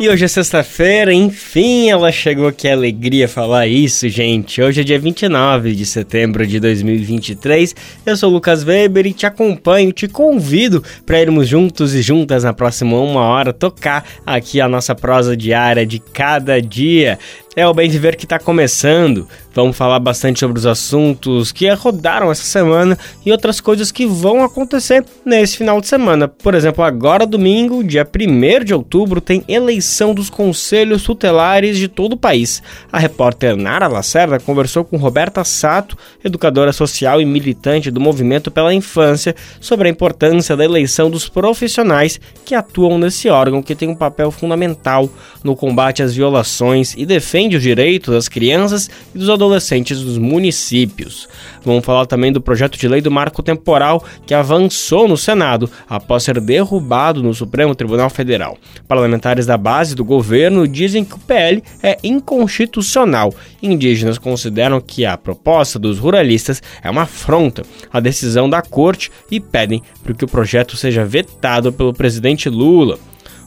E hoje é sexta-feira, enfim, ela chegou, que alegria falar isso, gente. Hoje é dia 29 de setembro de 2023. Eu sou o Lucas Weber e te acompanho, te convido para irmos juntos e juntas na próxima uma hora tocar aqui a nossa prosa diária de cada dia. É o Bem Viver que está começando. Vamos falar bastante sobre os assuntos que rodaram essa semana e outras coisas que vão acontecer nesse final de semana. Por exemplo, agora domingo, dia 1 de outubro, tem eleição dos conselhos tutelares de todo o país. A repórter Nara Lacerda conversou com Roberta Sato, educadora social e militante do Movimento pela Infância, sobre a importância da eleição dos profissionais que atuam nesse órgão que tem um papel fundamental no combate às violações e defende os direitos das crianças e dos adolescentes adolescentes dos municípios. Vamos falar também do projeto de lei do marco temporal que avançou no Senado após ser derrubado no Supremo Tribunal Federal. Parlamentares da base do governo dizem que o PL é inconstitucional. Indígenas consideram que a proposta dos ruralistas é uma afronta à decisão da corte e pedem para que o projeto seja vetado pelo presidente Lula.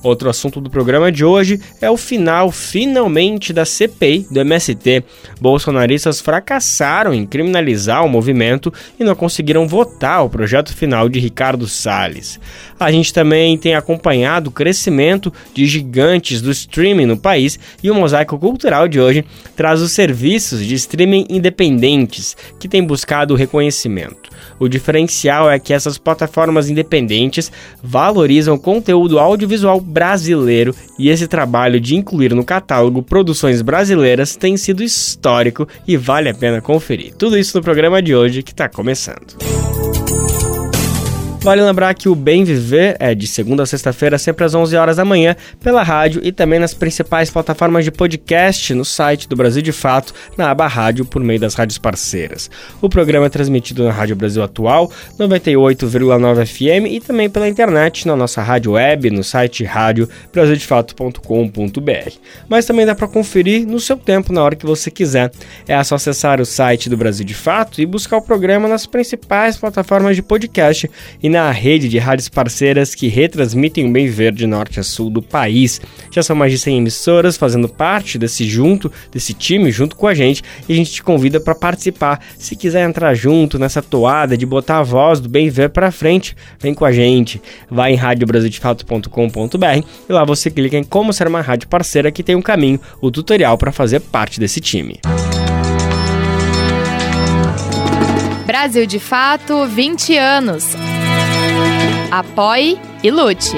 Outro assunto do programa de hoje é o final, finalmente, da CPI do MST. Bolsonaristas fracassaram em criminalizar o movimento e não conseguiram votar o projeto final de Ricardo Salles. A gente também tem acompanhado o crescimento de gigantes do streaming no país e o Mosaico Cultural de hoje traz os serviços de streaming independentes que têm buscado reconhecimento. O diferencial é que essas plataformas independentes valorizam conteúdo audiovisual brasileiro e esse trabalho de incluir no catálogo produções brasileiras tem sido histórico e vale a pena conferir. Tudo isso no programa de hoje que está começando. Vale lembrar que o Bem Viver é de segunda a sexta-feira, sempre às 11 horas da manhã, pela rádio e também nas principais plataformas de podcast no site do Brasil de Fato, na aba rádio, por meio das rádios parceiras. O programa é transmitido na Rádio Brasil Atual, 98,9 FM e também pela internet na nossa rádio web, no site radiobrasildefato.com.br. Mas também dá para conferir no seu tempo, na hora que você quiser. É só acessar o site do Brasil de Fato e buscar o programa nas principais plataformas de podcast e na rede de rádios parceiras que retransmitem o bem verde norte a sul do país. Já são mais de 100 emissoras fazendo parte desse junto, desse time junto com a gente, e a gente te convida para participar. Se quiser entrar junto nessa toada de botar a voz do bem ver para frente, vem com a gente. Vai em radiobrasildefato.com.br e lá você clica em como ser uma rádio parceira que tem um caminho, o tutorial para fazer parte desse time. Brasil de Fato 20 anos. Apoie e lute.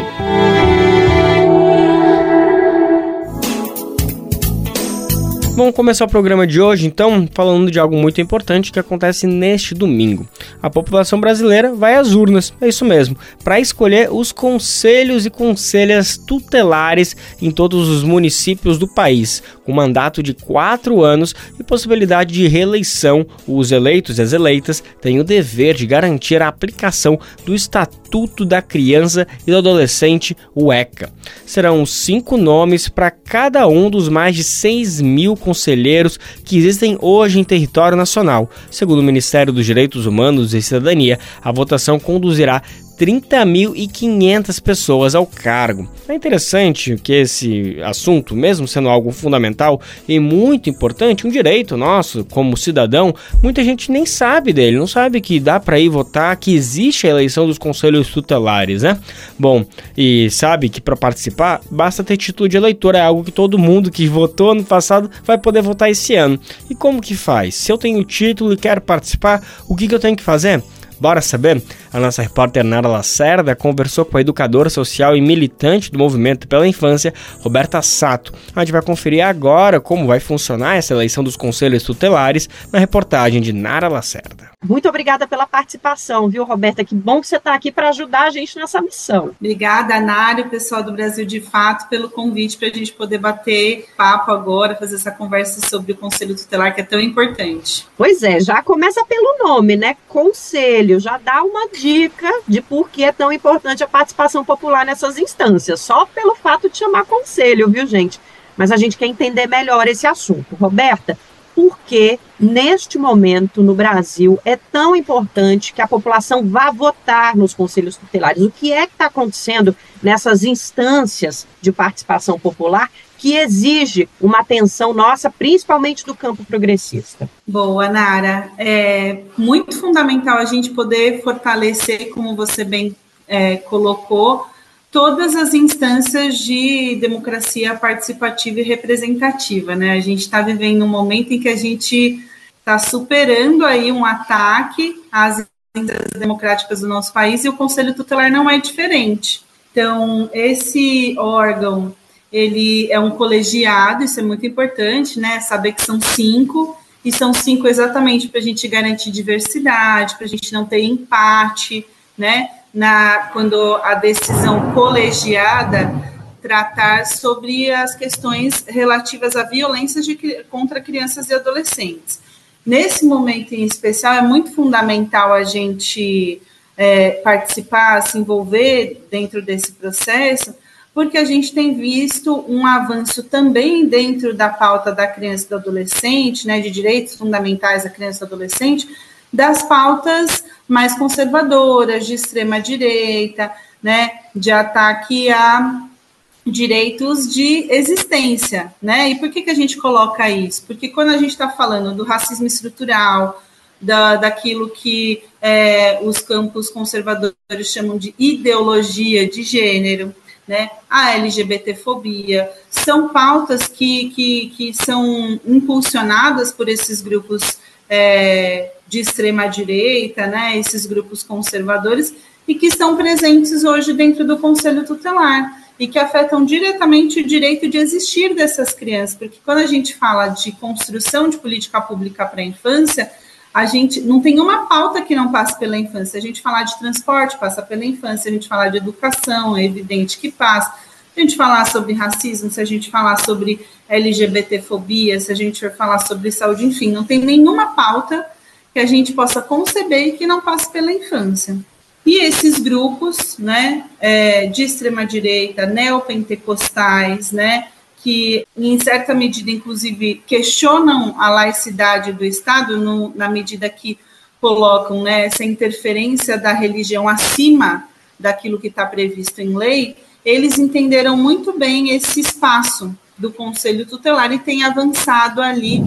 Vamos começar o programa de hoje, então, falando de algo muito importante que acontece neste domingo. A população brasileira vai às urnas, é isso mesmo, para escolher os conselhos e conselhas tutelares em todos os municípios do país, com mandato de quatro anos e possibilidade de reeleição. Os eleitos e as eleitas têm o dever de garantir a aplicação do Estatuto da Criança e do Adolescente, o ECA. Serão cinco nomes para cada um dos mais de 6 mil conselheiros que existem hoje em território nacional. Segundo o Ministério dos Direitos Humanos e Cidadania, a votação conduzirá 30.500 pessoas ao cargo. É interessante que esse assunto, mesmo sendo algo fundamental e muito importante, um direito nosso como cidadão, muita gente nem sabe dele, não sabe que dá para ir votar, que existe a eleição dos conselhos tutelares, né? Bom, e sabe que para participar basta ter título de eleitor, é algo que todo mundo que votou ano passado vai poder votar esse ano. E como que faz? Se eu tenho título e quero participar, o que, que eu tenho que fazer? Bora saber? A nossa repórter Nara Lacerda conversou com a educadora social e militante do Movimento pela Infância, Roberta Sato. A gente vai conferir agora como vai funcionar essa eleição dos conselhos tutelares na reportagem de Nara Lacerda. Muito obrigada pela participação, viu, Roberta? Que bom que você está aqui para ajudar a gente nessa missão. Obrigada, Nário, pessoal do Brasil de Fato, pelo convite para a gente poder bater papo agora, fazer essa conversa sobre o Conselho Tutelar, que é tão importante. Pois é, já começa pelo nome, né? Conselho, já dá uma dica de por que é tão importante a participação popular nessas instâncias, só pelo fato de chamar conselho, viu, gente? Mas a gente quer entender melhor esse assunto. Roberta, por que, neste momento, no Brasil, é tão importante que a população vá votar nos conselhos tutelares? O que é que está acontecendo nessas instâncias de participação popular que exige uma atenção nossa, principalmente do campo progressista? Boa, Nara. É muito fundamental a gente poder fortalecer, como você bem é, colocou, todas as instâncias de democracia participativa e representativa, né? A gente está vivendo um momento em que a gente está superando aí um ataque às instâncias democráticas do nosso país e o Conselho Tutelar não é diferente. Então, esse órgão, ele é um colegiado, isso é muito importante, né? Saber que são cinco, e são cinco exatamente para a gente garantir diversidade, para a gente não ter empate, né? Na, quando a decisão colegiada tratar sobre as questões relativas à violência de, contra crianças e adolescentes. Nesse momento em especial, é muito fundamental a gente é, participar, se envolver dentro desse processo, porque a gente tem visto um avanço também dentro da pauta da criança e do adolescente, né, de direitos fundamentais da criança e do adolescente, das pautas mais conservadoras, de extrema direita, né, de ataque a direitos de existência, né? E por que, que a gente coloca isso? Porque quando a gente está falando do racismo estrutural, da, daquilo que é, os campos conservadores chamam de ideologia de gênero, né? A LGBTfobia, são pautas que, que, que são impulsionadas por esses grupos é, de extrema direita, né, esses grupos conservadores, e que estão presentes hoje dentro do Conselho Tutelar e que afetam diretamente o direito de existir dessas crianças, porque quando a gente fala de construção de política pública para a infância, a gente não tem uma pauta que não passe pela infância. A gente falar de transporte passa pela infância, a gente falar de educação, é evidente que passa. Se a gente falar sobre racismo, se a gente falar sobre LGBTfobia, se a gente for falar sobre saúde, enfim, não tem nenhuma pauta que a gente possa conceber e que não passe pela infância. E esses grupos, né, é, de extrema direita, neopentecostais, né, que em certa medida, inclusive, questionam a laicidade do Estado, no, na medida que colocam né, essa interferência da religião acima daquilo que está previsto em lei, eles entenderam muito bem esse espaço do Conselho Tutelar e têm avançado ali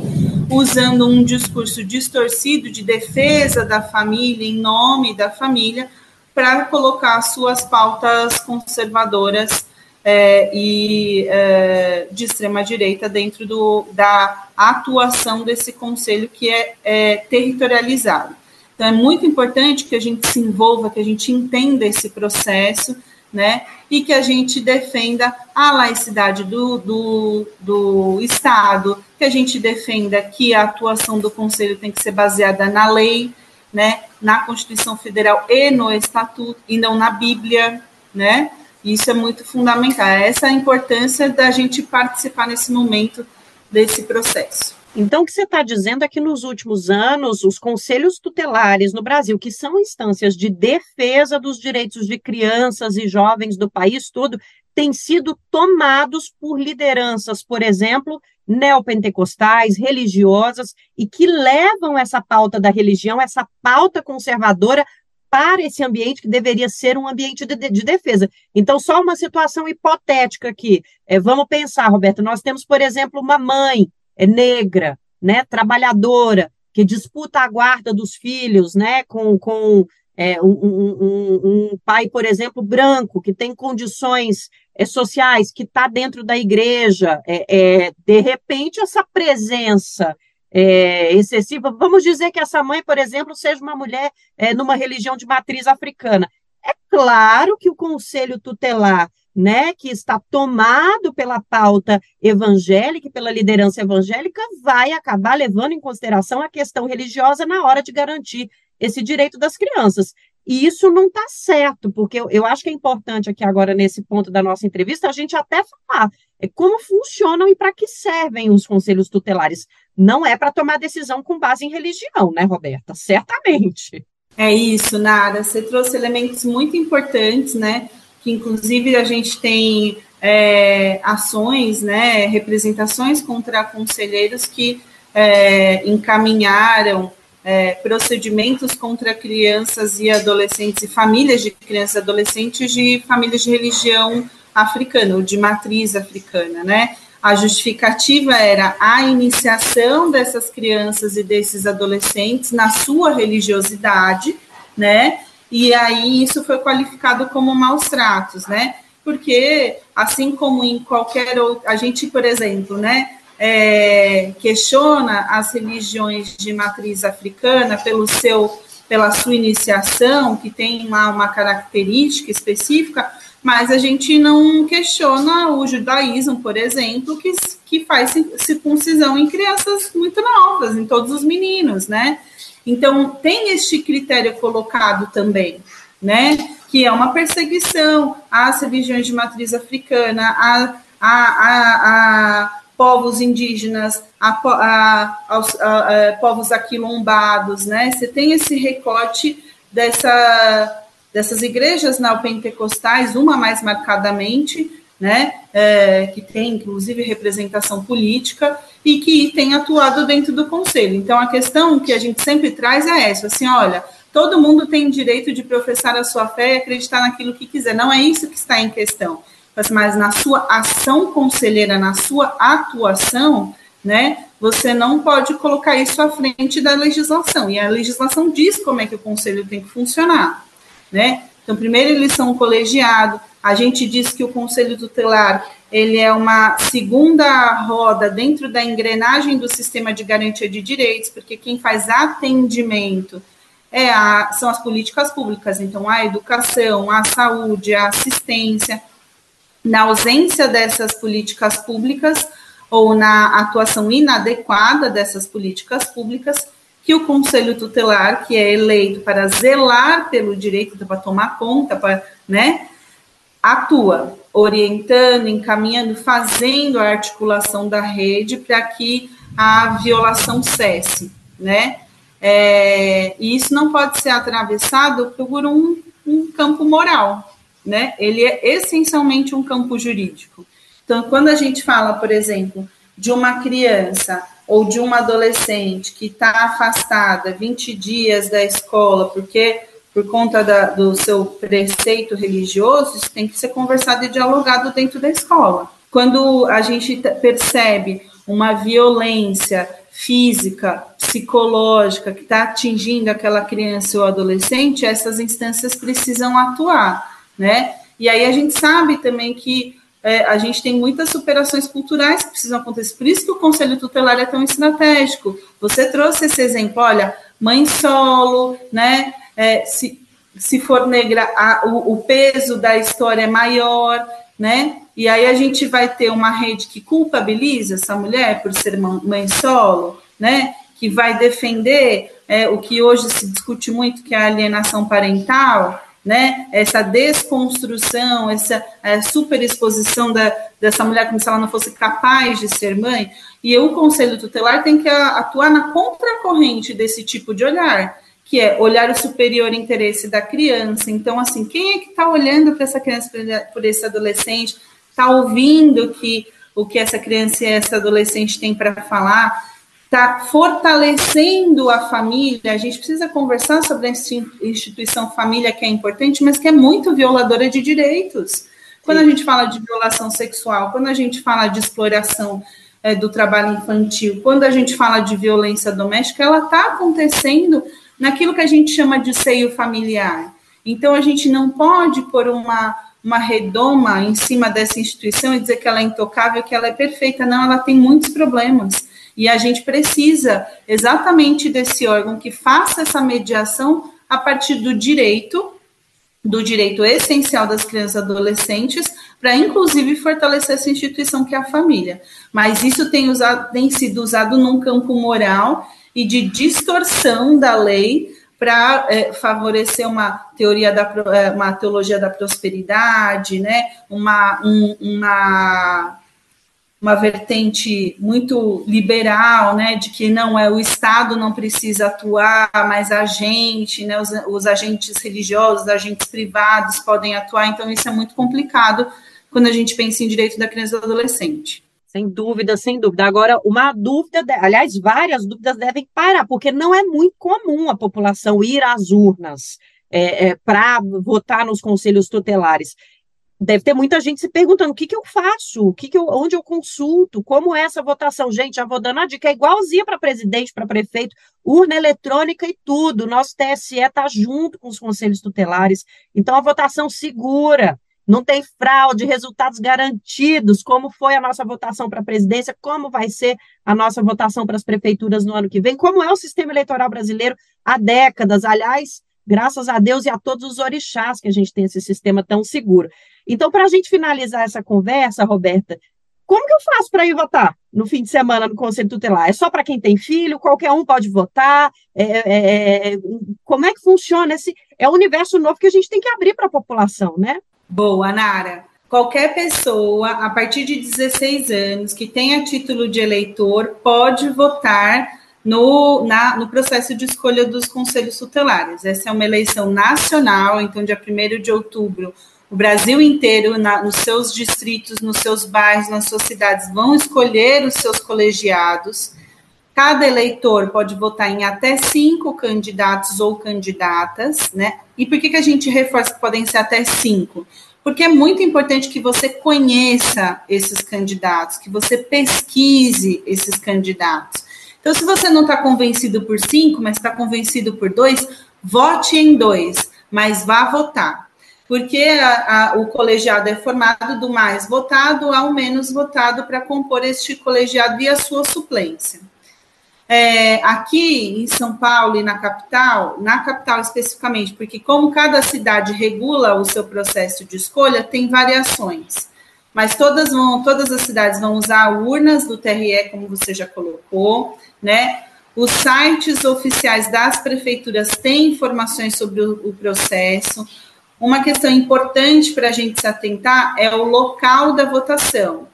usando um discurso distorcido de defesa da família, em nome da família, para colocar suas pautas conservadoras é, e é, de extrema direita dentro do, da atuação desse conselho que é, é territorializado. Então, é muito importante que a gente se envolva, que a gente entenda esse processo, né? E que a gente defenda a laicidade do, do, do Estado, que a gente defenda que a atuação do Conselho tem que ser baseada na lei, né? Na Constituição Federal e no Estatuto, e não na Bíblia, né? Isso é muito fundamental. Essa é a importância da gente participar nesse momento desse processo. Então, o que você está dizendo é que nos últimos anos, os conselhos tutelares no Brasil, que são instâncias de defesa dos direitos de crianças e jovens do país todo, têm sido tomados por lideranças, por exemplo, neopentecostais, religiosas, e que levam essa pauta da religião, essa pauta conservadora, para esse ambiente que deveria ser um ambiente de, de defesa. Então, só uma situação hipotética aqui. É, vamos pensar, Roberto, nós temos, por exemplo, uma mãe negra, né, trabalhadora, que disputa a guarda dos filhos, né, com, com é, um, um, um, pai, por exemplo, branco, que tem condições é, sociais, que está dentro da igreja, é, é, de repente essa presença é, excessiva, vamos dizer que essa mãe, por exemplo, seja uma mulher é, numa religião de matriz africana. É claro que o conselho tutelar né, que está tomado pela pauta evangélica, pela liderança evangélica, vai acabar levando em consideração a questão religiosa na hora de garantir esse direito das crianças. E isso não está certo, porque eu, eu, acho que é importante aqui agora, nesse ponto da nossa entrevista, a gente até falar é, como funcionam e para que servem os conselhos tutelares. Não é para tomar decisão com base em religião, né, Roberta? Certamente. É isso, Nara. Você trouxe elementos muito importantes, né? Que inclusive a gente tem é, ações, né, representações contra conselheiros que é, encaminharam é, procedimentos contra crianças e adolescentes e famílias de crianças e adolescentes de famílias de religião africana, ou de matriz africana, né? A justificativa era a iniciação dessas crianças e desses adolescentes na sua religiosidade, né? E aí isso foi qualificado como maus tratos, né? Porque, assim como em qualquer outro, a gente, por exemplo, né? é, questiona as religiões de matriz africana pelo seu, pela sua iniciação, que tem uma, uma característica específica, mas a gente não questiona o judaísmo, por exemplo, que, que faz circuncisão em crianças muito novas, em todos os meninos, né? Então, tem este critério colocado também, né? Que é uma perseguição às religiões de matriz africana, a, a, a, a povos indígenas, a, aos, povos aquilombados, né? Você tem esse recorte dessa, dessas igrejas neopentecostais, uma mais marcadamente, né? É, que tem inclusive representação política e que tem atuado dentro do conselho. Então a questão que a gente sempre traz é essa, assim, olha, todo mundo tem direito de professar a sua fé e acreditar naquilo que quiser. Não é isso que está em questão mas na sua ação conselheira, na sua atuação, né, você não pode colocar isso à frente da legislação. E a legislação diz como é que o conselho tem que funcionar, né? Então, primeiro eles são um colegiado. A gente diz que o conselho tutelar ele é uma segunda roda dentro da engrenagem do sistema de garantia de direitos, porque quem faz atendimento é a, são as políticas públicas, então a educação, a saúde, a assistência. Na ausência dessas políticas públicas ou na atuação inadequada dessas políticas públicas, que o Conselho Tutelar, que é eleito para zelar pelo direito, para tomar conta, para, né, atua orientando, encaminhando, fazendo a articulação da rede para que a violação cesse, né? É, e isso não pode ser atravessado por um, um campo moral, né? Ele é essencialmente um campo jurídico. Então, quando a gente fala, por exemplo, de uma criança ou de uma adolescente que está afastada 20 dias da escola porque por conta da, do seu preceito religioso, isso tem que ser conversado e dialogado dentro da escola. Quando a gente percebe uma violência física, psicológica que está atingindo aquela criança ou adolescente, essas instâncias precisam atuar né? E aí a gente sabe também que é, a gente tem muitas superações culturais que precisam acontecer. Por isso que o Conselho Tutelar é tão estratégico. Você trouxe esse exemplo, olha, mãe solo, né? É, se, se for negra, a, o, o peso da história é maior, né? E aí a gente vai ter uma rede que culpabiliza essa mulher por ser mãe solo, né? Que vai defender é, o que hoje se discute muito, que é a alienação parental, né? Essa desconstrução, essa é, superexposição da, dessa mulher como se ela não fosse capaz de ser mãe. E o conselho tutelar tem que atuar na contracorrente desse tipo de olhar, que é olhar o superior interesse da criança. Então, assim, quem é que está olhando para essa criança, por esse adolescente, está ouvindo que o que essa criança e essa adolescente tem para falar? está fortalecendo a família. A gente precisa conversar sobre essa instituição família que é importante, mas que é muito violadora de direitos. Quando a gente fala de violação sexual, quando a gente fala de exploração é, do trabalho infantil, quando a gente fala de violência doméstica, ela está acontecendo naquilo que a gente chama de seio familiar. Então, a gente não pode pôr uma, uma redoma em cima dessa instituição e dizer que ela é intocável, que ela é perfeita. Não, ela tem muitos problemas. E a gente precisa exatamente desse órgão que faça essa mediação a partir do direito, do direito essencial das crianças e adolescentes, para inclusive fortalecer essa instituição que é a família. Mas isso tem, usado, tem sido usado num campo moral e de distorção da lei para é, favorecer uma teoria da é, uma teologia da prosperidade, né? Uma, um, uma uma vertente muito liberal, né, de que não é o Estado não precisa atuar, mas a gente, né, os, os agentes religiosos, os agentes privados podem atuar, então isso é muito complicado quando a gente pensa em direito da criança e do adolescente. Sem dúvida, sem dúvida. Agora, uma dúvida, aliás, várias dúvidas devem parar, porque não é muito comum a população ir às urnas é, é, para votar nos conselhos tutelares deve ter muita gente se perguntando o que, que eu faço, o que, que eu, onde eu consulto, como é essa votação. Gente, já vou dando a dica, é igualzinha para presidente, para prefeito, urna eletrônica e tudo. Nosso TSE está junto com os conselhos tutelares, então a votação segura. Não tem fraude, resultados garantidos, como foi a nossa votação para a presidência, como vai ser a nossa votação para as prefeituras no ano que vem, como é o sistema eleitoral brasileiro há décadas. Aliás, graças a Deus e a todos os orixás que a gente tem esse sistema tão seguro. Então, para a gente finalizar essa conversa, Roberta, como que eu faço para ir votar no fim de semana no Conselho Tutelar? É só para quem tem filho? Qualquer um pode votar? É, é, é, como é que funciona esse? É um universo novo que a gente tem que abrir para a população, né? Boa, Nara. Qualquer pessoa a partir de 16 anos que tenha título de eleitor pode votar no, na, no processo de escolha dos conselhos tutelares. Essa é uma eleição nacional, então, dia 1 de outubro, o Brasil inteiro, na, nos seus distritos, nos seus bairros, nas suas cidades, vão escolher os seus colegiados. Cada eleitor pode votar em até cinco candidatos ou candidatas, né? E por que, que a gente reforça que podem ser até cinco? Porque é muito importante que você conheça esses candidatos, que você pesquise esses candidatos. Então, se você não está convencido por cinco, mas está convencido por dois, vote em dois, mas vá votar. Porque a, a, o colegiado é formado do mais votado ao menos votado para compor este colegiado e a sua suplência. É, aqui em São Paulo e na capital, na capital especificamente, porque como cada cidade regula o seu processo de escolha, tem variações mas todas vão, todas as cidades vão usar urnas do TRE, como você já colocou, né? Os sites oficiais das prefeituras têm informações sobre o, o processo. Uma questão importante para a gente se atentar é o local da votação.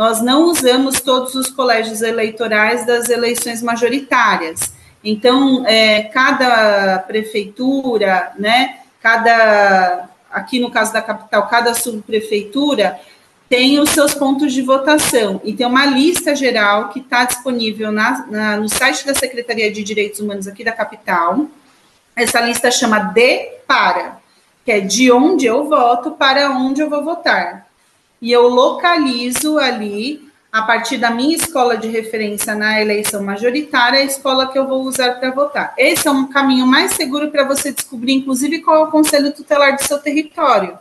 Nós não usamos todos os colégios eleitorais das eleições majoritárias. Então, é, cada prefeitura, né, cada, aqui no caso da capital, cada subprefeitura tem os seus pontos de votação e tem uma lista geral que está disponível na, na, no site da Secretaria de Direitos Humanos aqui da capital. Essa lista chama de para, que é de onde eu voto para onde eu vou votar. E eu localizo ali, a partir da minha escola de referência na eleição majoritária, a escola que eu vou usar para votar. Esse é um caminho mais seguro para você descobrir, inclusive, qual é o conselho tutelar do seu território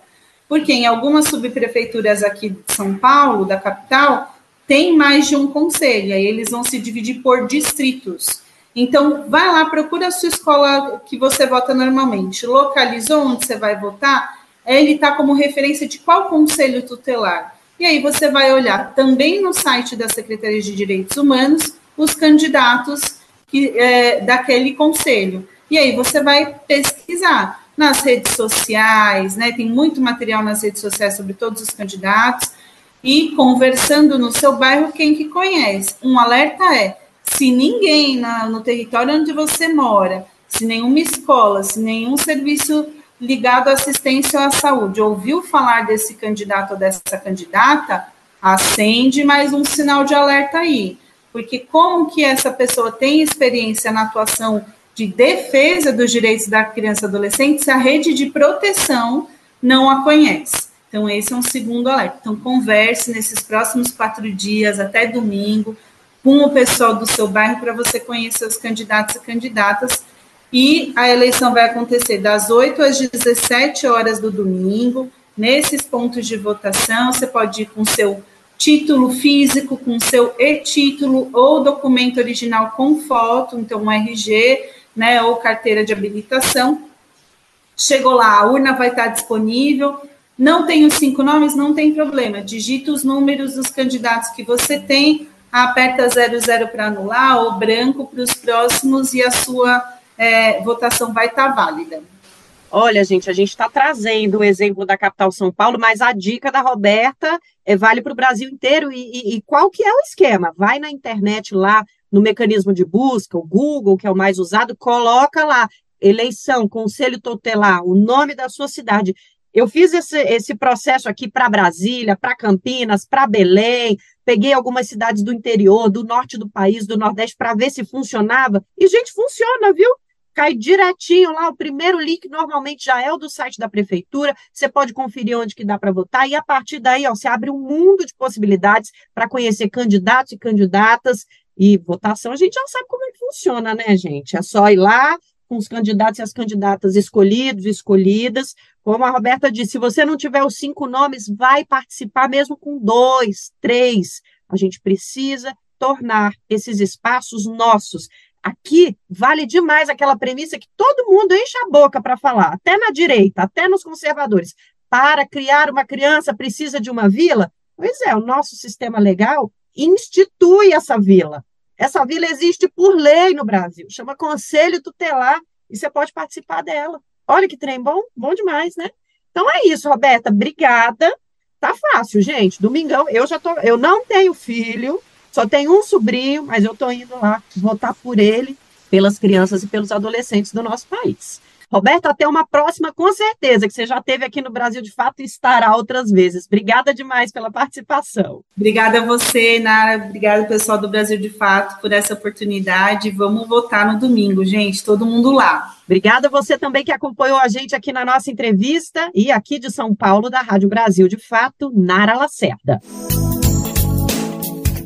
porque em algumas subprefeituras aqui de São Paulo, da capital, tem mais de um conselho, aí eles vão se dividir por distritos. Então, vai lá, procura a sua escola que você vota normalmente. Localizou onde você vai votar, ele está como referência de qual conselho tutelar. E aí você vai olhar também no site da Secretaria de Direitos Humanos os candidatos que, é, daquele conselho. E aí você vai pesquisar nas redes sociais, né? Tem muito material nas redes sociais sobre todos os candidatos e conversando no seu bairro quem que conhece. Um alerta é: se ninguém na, no território onde você mora, se nenhuma escola, se nenhum serviço ligado à assistência ou à saúde ouviu falar desse candidato ou dessa candidata, acende mais um sinal de alerta aí. Porque como que essa pessoa tem experiência na atuação de defesa dos direitos da criança e adolescente se a rede de proteção não a conhece. Então, esse é um segundo alerta. Então, converse nesses próximos quatro dias, até domingo, com o pessoal do seu bairro para você conhecer os candidatos e candidatas. E a eleição vai acontecer das 8 às 17 horas do domingo. Nesses pontos de votação, você pode ir com seu título físico, com seu e-título ou documento original com foto, então um RG, né, ou carteira de habilitação. Chegou lá, a urna vai estar disponível. Não tem os cinco nomes, não tem problema. Digita os números dos candidatos que você tem, aperta 00 para anular ou branco para os próximos e a sua é, votação vai estar válida. Olha, gente, a gente está trazendo o exemplo da capital São Paulo, mas a dica da Roberta é, vale para o Brasil inteiro. E, e, e, qual que é o esquema? Vai na internet lá, no mecanismo de busca, o Google, que é o mais usado, coloca lá eleição, conselho tutelar, o nome da sua cidade. Eu fiz esse, esse processo aqui para Brasília, para Campinas, para Belém, peguei algumas cidades do interior, do norte do país, do nordeste, para ver se funcionava. E, gente, funciona, viu? Cai direitinho lá, o primeiro link normalmente já é o do site da prefeitura, você pode conferir onde que dá para votar, e a partir daí, ó, você abre um mundo de possibilidades para conhecer candidatos e candidatas, e votação a gente já sabe como é que funciona, né, gente? É só ir lá, com os candidatos e as candidatas escolhidos, escolhidas. Como a Roberta disse, se você não tiver os cinco nomes, vai participar mesmo com dois, três. A gente precisa tornar esses espaços nossos. Aqui vale demais aquela premissa que todo mundo enche a boca para falar, até na direita, até nos conservadores. Para criar uma criança precisa de uma vila? Pois é, o nosso sistema legal institui essa vila. Essa vila existe por lei no Brasil, chama Conselho Tutelar, e você pode participar dela. Olha que trem bom, bom demais, né? Então é isso, Roberta, obrigada. Tá fácil, gente. Domingão, eu já tô, eu não tenho filho, só tenho um sobrinho, mas eu tô indo lá votar por ele, pelas crianças e pelos adolescentes do nosso país. Roberta, até uma próxima, com certeza, que você já teve aqui no Brasil de fato e estará outras vezes. Obrigada demais pela participação. Obrigada a você, Nara. Obrigada, pessoal do Brasil de Fato, por essa oportunidade. Vamos votar no domingo, gente. Todo mundo lá. Obrigada a você também que acompanhou a gente aqui na nossa entrevista e aqui de São Paulo, da Rádio Brasil de Fato, Nara Lacerda.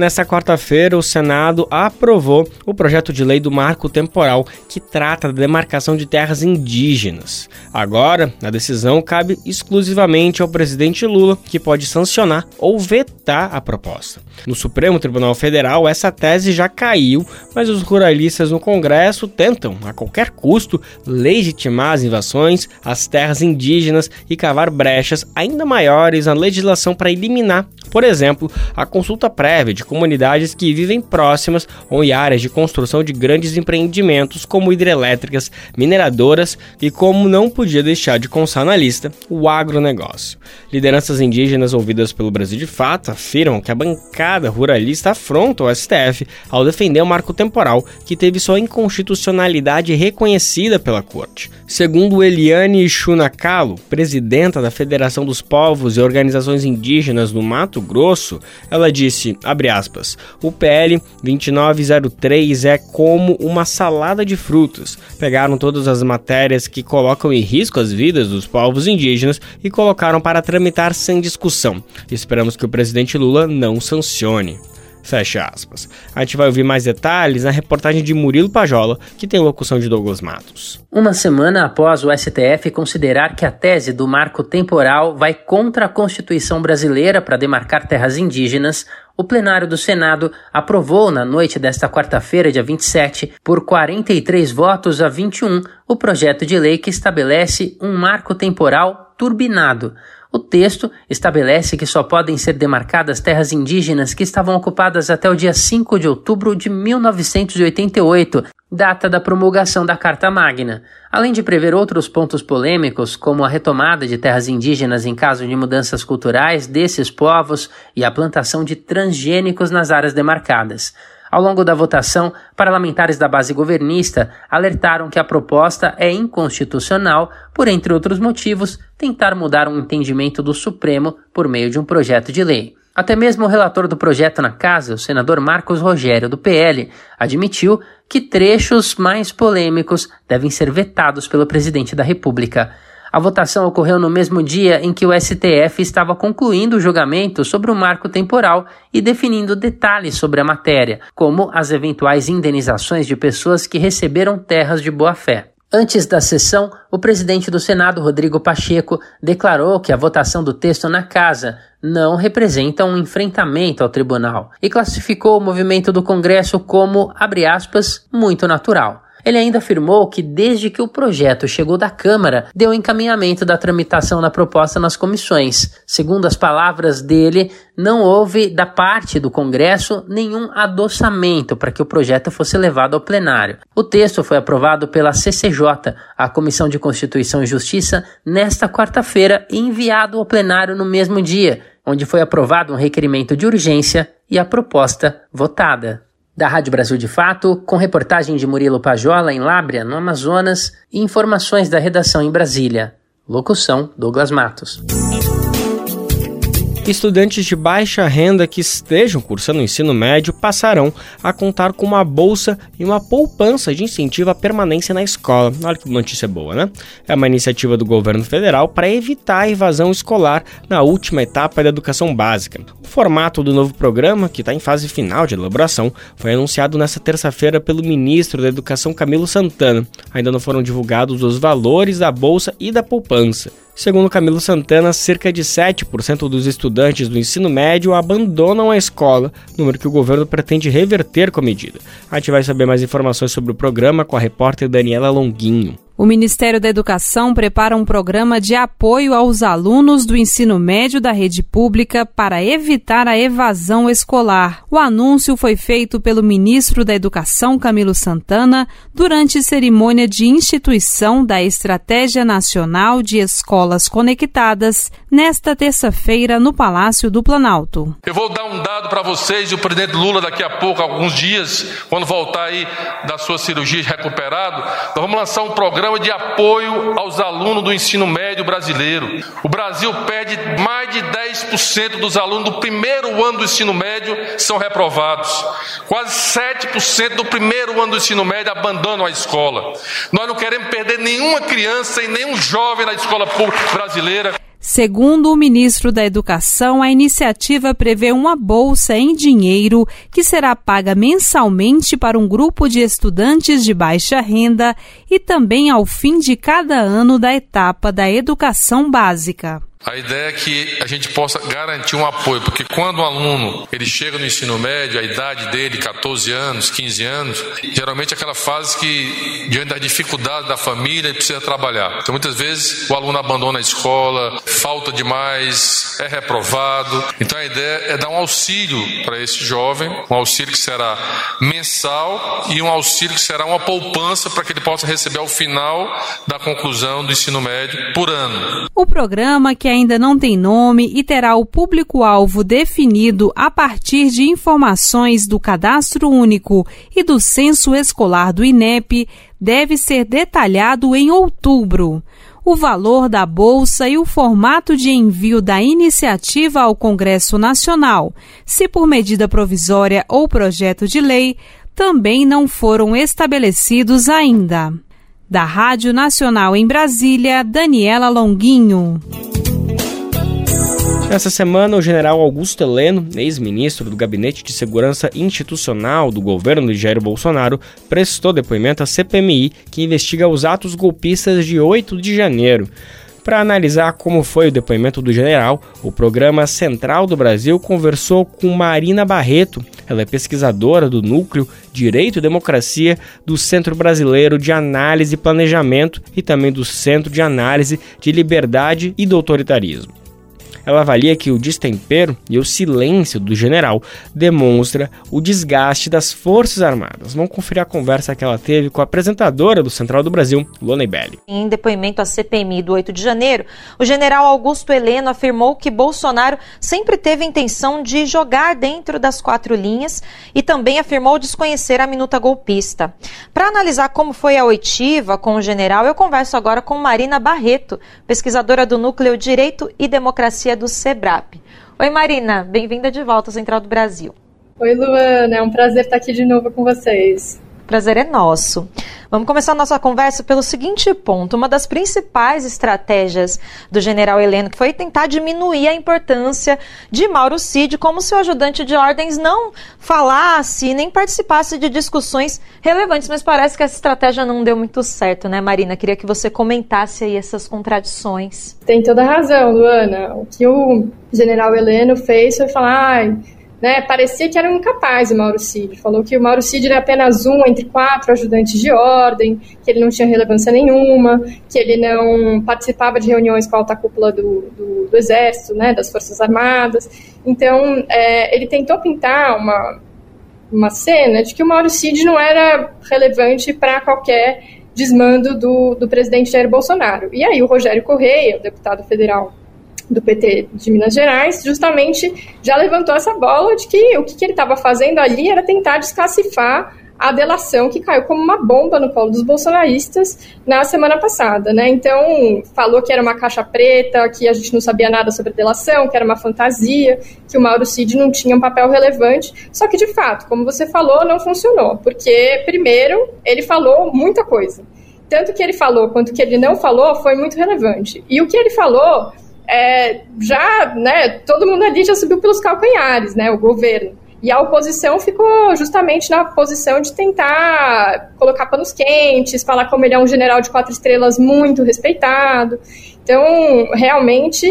Nesta quarta-feira, o Senado aprovou o projeto de lei do marco temporal que trata da demarcação de terras indígenas. Agora, a decisão cabe exclusivamente ao presidente Lula, que pode sancionar ou vetar a proposta. No Supremo Tribunal Federal, essa tese já caiu, mas os ruralistas no Congresso tentam, a qualquer custo, legitimar as invasões às terras indígenas e cavar brechas ainda maiores na legislação para eliminar, por exemplo, a consulta prévia de comunidades que vivem próximas ou em áreas de construção de grandes empreendimentos como hidrelétricas, mineradoras e, como não podia deixar de constar na lista, o agronegócio. Lideranças indígenas ouvidas pelo Brasil de Fato afirmam que a bancada ruralista afronta o STF ao defender o marco temporal que teve sua inconstitucionalidade reconhecida pela Corte. Segundo Eliane Chunacalo, presidenta da Federação dos Povos e Organizações Indígenas do Mato Grosso, ela disse, aspas, o PL 2903 é como uma salada de frutos. Pegaram todas as matérias que colocam em risco as vidas dos povos indígenas e colocaram para tramitar sem discussão. Esperamos que o presidente Lula não sancione. Fecha aspas. A gente vai ouvir mais detalhes na reportagem de Murilo Pajola, que tem locução de Douglas Matos. Uma semana após o STF considerar que a tese do marco temporal vai contra a Constituição brasileira para demarcar terras indígenas, o plenário do Senado aprovou na noite desta quarta-feira, dia 27, por 43 votos a 21, o projeto de lei que estabelece um marco temporal turbinado o texto estabelece que só podem ser demarcadas terras indígenas que estavam ocupadas até o dia 5 de outubro de 1988, data da promulgação da Carta Magna, além de prever outros pontos polêmicos, como a retomada de terras indígenas em caso de mudanças culturais desses povos e a plantação de transgênicos nas áreas demarcadas. Ao longo da votação, parlamentares da base governista alertaram que a proposta é inconstitucional por, entre outros motivos, tentar mudar um entendimento do Supremo por meio de um projeto de lei. Até mesmo o relator do projeto na casa, o senador Marcos Rogério, do PL, admitiu que trechos mais polêmicos devem ser vetados pelo presidente da República. A votação ocorreu no mesmo dia em que o STF estava concluindo o julgamento sobre o marco temporal e definindo detalhes sobre a matéria, como as eventuais indenizações de pessoas que receberam terras de boa-fé. Antes da sessão, o presidente do Senado, Rodrigo Pacheco, declarou que a votação do texto na casa não representa um enfrentamento ao tribunal e classificou o movimento do Congresso como, abre aspas, muito natural. Ele ainda afirmou que desde que o projeto chegou da Câmara, deu encaminhamento da tramitação da proposta nas comissões. Segundo as palavras dele, não houve da parte do Congresso nenhum adoçamento para que o projeto fosse levado ao plenário. O texto foi aprovado pela CCJ, a Comissão de Constituição e Justiça, nesta quarta-feira e enviado ao plenário no mesmo dia, onde foi aprovado um requerimento de urgência e a proposta votada. Da Rádio Brasil de Fato, com reportagem de Murilo Pajola em Lábrea, no Amazonas, e informações da redação em Brasília. Locução: Douglas Matos. Estudantes de baixa renda que estejam cursando o ensino médio passarão a contar com uma bolsa e uma poupança de incentivo à permanência na escola. Olha que notícia boa, né? É uma iniciativa do governo federal para evitar a evasão escolar na última etapa da educação básica. O formato do novo programa, que está em fase final de elaboração, foi anunciado nesta terça-feira pelo ministro da Educação Camilo Santana. Ainda não foram divulgados os valores da bolsa e da poupança. Segundo Camilo Santana, cerca de 7% dos estudantes do ensino médio abandonam a escola, número que o governo pretende reverter com a medida. A gente vai saber mais informações sobre o programa com a repórter Daniela Longuinho. O Ministério da Educação prepara um programa de apoio aos alunos do ensino médio da rede pública para evitar a evasão escolar. O anúncio foi feito pelo ministro da Educação, Camilo Santana, durante cerimônia de instituição da Estratégia Nacional de Escolas Conectadas, nesta terça-feira, no Palácio do Planalto. Eu vou dar um dado para vocês e o presidente Lula, daqui a pouco, alguns dias, quando voltar aí da sua cirurgia recuperado, nós vamos lançar um programa programa de apoio aos alunos do ensino médio brasileiro. O Brasil perde mais de 10% dos alunos do primeiro ano do ensino médio são reprovados. Quase 7% do primeiro ano do ensino médio abandonam a escola. Nós não queremos perder nenhuma criança e nenhum jovem na escola pública brasileira. Segundo o ministro da Educação, a iniciativa prevê uma bolsa em dinheiro que será paga mensalmente para um grupo de estudantes de baixa renda e também ao fim de cada ano da etapa da educação básica. A ideia é que a gente possa garantir um apoio, porque quando um aluno ele chega no ensino médio, a idade dele, 14 anos, 15 anos, geralmente é aquela fase que, diante da dificuldade da família, ele precisa trabalhar. Então, muitas vezes, o aluno abandona a escola, falta demais, é reprovado. Então, a ideia é dar um auxílio para esse jovem, um auxílio que será mensal e um auxílio que será uma poupança para que ele possa receber ao final da conclusão do ensino médio por ano. O programa que ainda não tem nome e terá o público-alvo definido a partir de informações do Cadastro Único e do Censo Escolar do INEP, deve ser detalhado em outubro. O valor da bolsa e o formato de envio da iniciativa ao Congresso Nacional, se por medida provisória ou projeto de lei, também não foram estabelecidos ainda. Da Rádio Nacional em Brasília, Daniela Longuinho. Nessa semana, o general Augusto Heleno, ex-ministro do Gabinete de Segurança Institucional do governo de Jair Bolsonaro, prestou depoimento à CPMI, que investiga os atos golpistas de 8 de janeiro. Para analisar como foi o depoimento do general, o programa Central do Brasil conversou com Marina Barreto. Ela é pesquisadora do Núcleo Direito e Democracia do Centro Brasileiro de Análise e Planejamento e também do Centro de Análise de Liberdade e do Autoritarismo. Ela avalia que o destempero e o silêncio do general demonstra o desgaste das Forças Armadas. Vamos conferir a conversa que ela teve com a apresentadora do Central do Brasil, Lona Ibelli. Em depoimento à CPMI do 8 de janeiro, o general Augusto Heleno afirmou que Bolsonaro sempre teve a intenção de jogar dentro das quatro linhas e também afirmou desconhecer a minuta golpista. Para analisar como foi a oitiva com o general, eu converso agora com Marina Barreto, pesquisadora do Núcleo Direito e Democracia do SEBRAP. Oi, Marina, bem-vinda de volta ao Central do Brasil. Oi, Luana, é um prazer estar aqui de novo com vocês. Prazer é nosso. Vamos começar nossa conversa pelo seguinte ponto. Uma das principais estratégias do general Heleno foi tentar diminuir a importância de Mauro Cid como seu ajudante de ordens não falasse nem participasse de discussões relevantes, mas parece que essa estratégia não deu muito certo, né, Marina? Queria que você comentasse aí essas contradições. Tem toda razão, Luana. O que o general Heleno fez foi falar, ah, né, parecia que era um incapaz o Mauro Cid. Falou que o Mauro Cid era apenas um entre quatro ajudantes de ordem, que ele não tinha relevância nenhuma, que ele não participava de reuniões com a alta cúpula do, do, do Exército, né, das Forças Armadas. Então, é, ele tentou pintar uma, uma cena de que o Mauro Cid não era relevante para qualquer desmando do, do presidente Jair Bolsonaro. E aí o Rogério Correia, o deputado federal do PT de Minas Gerais, justamente já levantou essa bola de que o que, que ele estava fazendo ali era tentar desclassificar a delação que caiu como uma bomba no colo dos bolsonaristas na semana passada, né? Então, falou que era uma caixa preta, que a gente não sabia nada sobre a delação, que era uma fantasia, que o Mauro Cid não tinha um papel relevante. Só que, de fato, como você falou, não funcionou, porque, primeiro, ele falou muita coisa. Tanto que ele falou quanto que ele não falou foi muito relevante. E o que ele falou é, já, né, todo mundo ali já subiu pelos calcanhares, né, o governo. E a oposição ficou justamente na posição de tentar colocar panos quentes, falar como ele é um general de quatro estrelas muito respeitado. Então, realmente,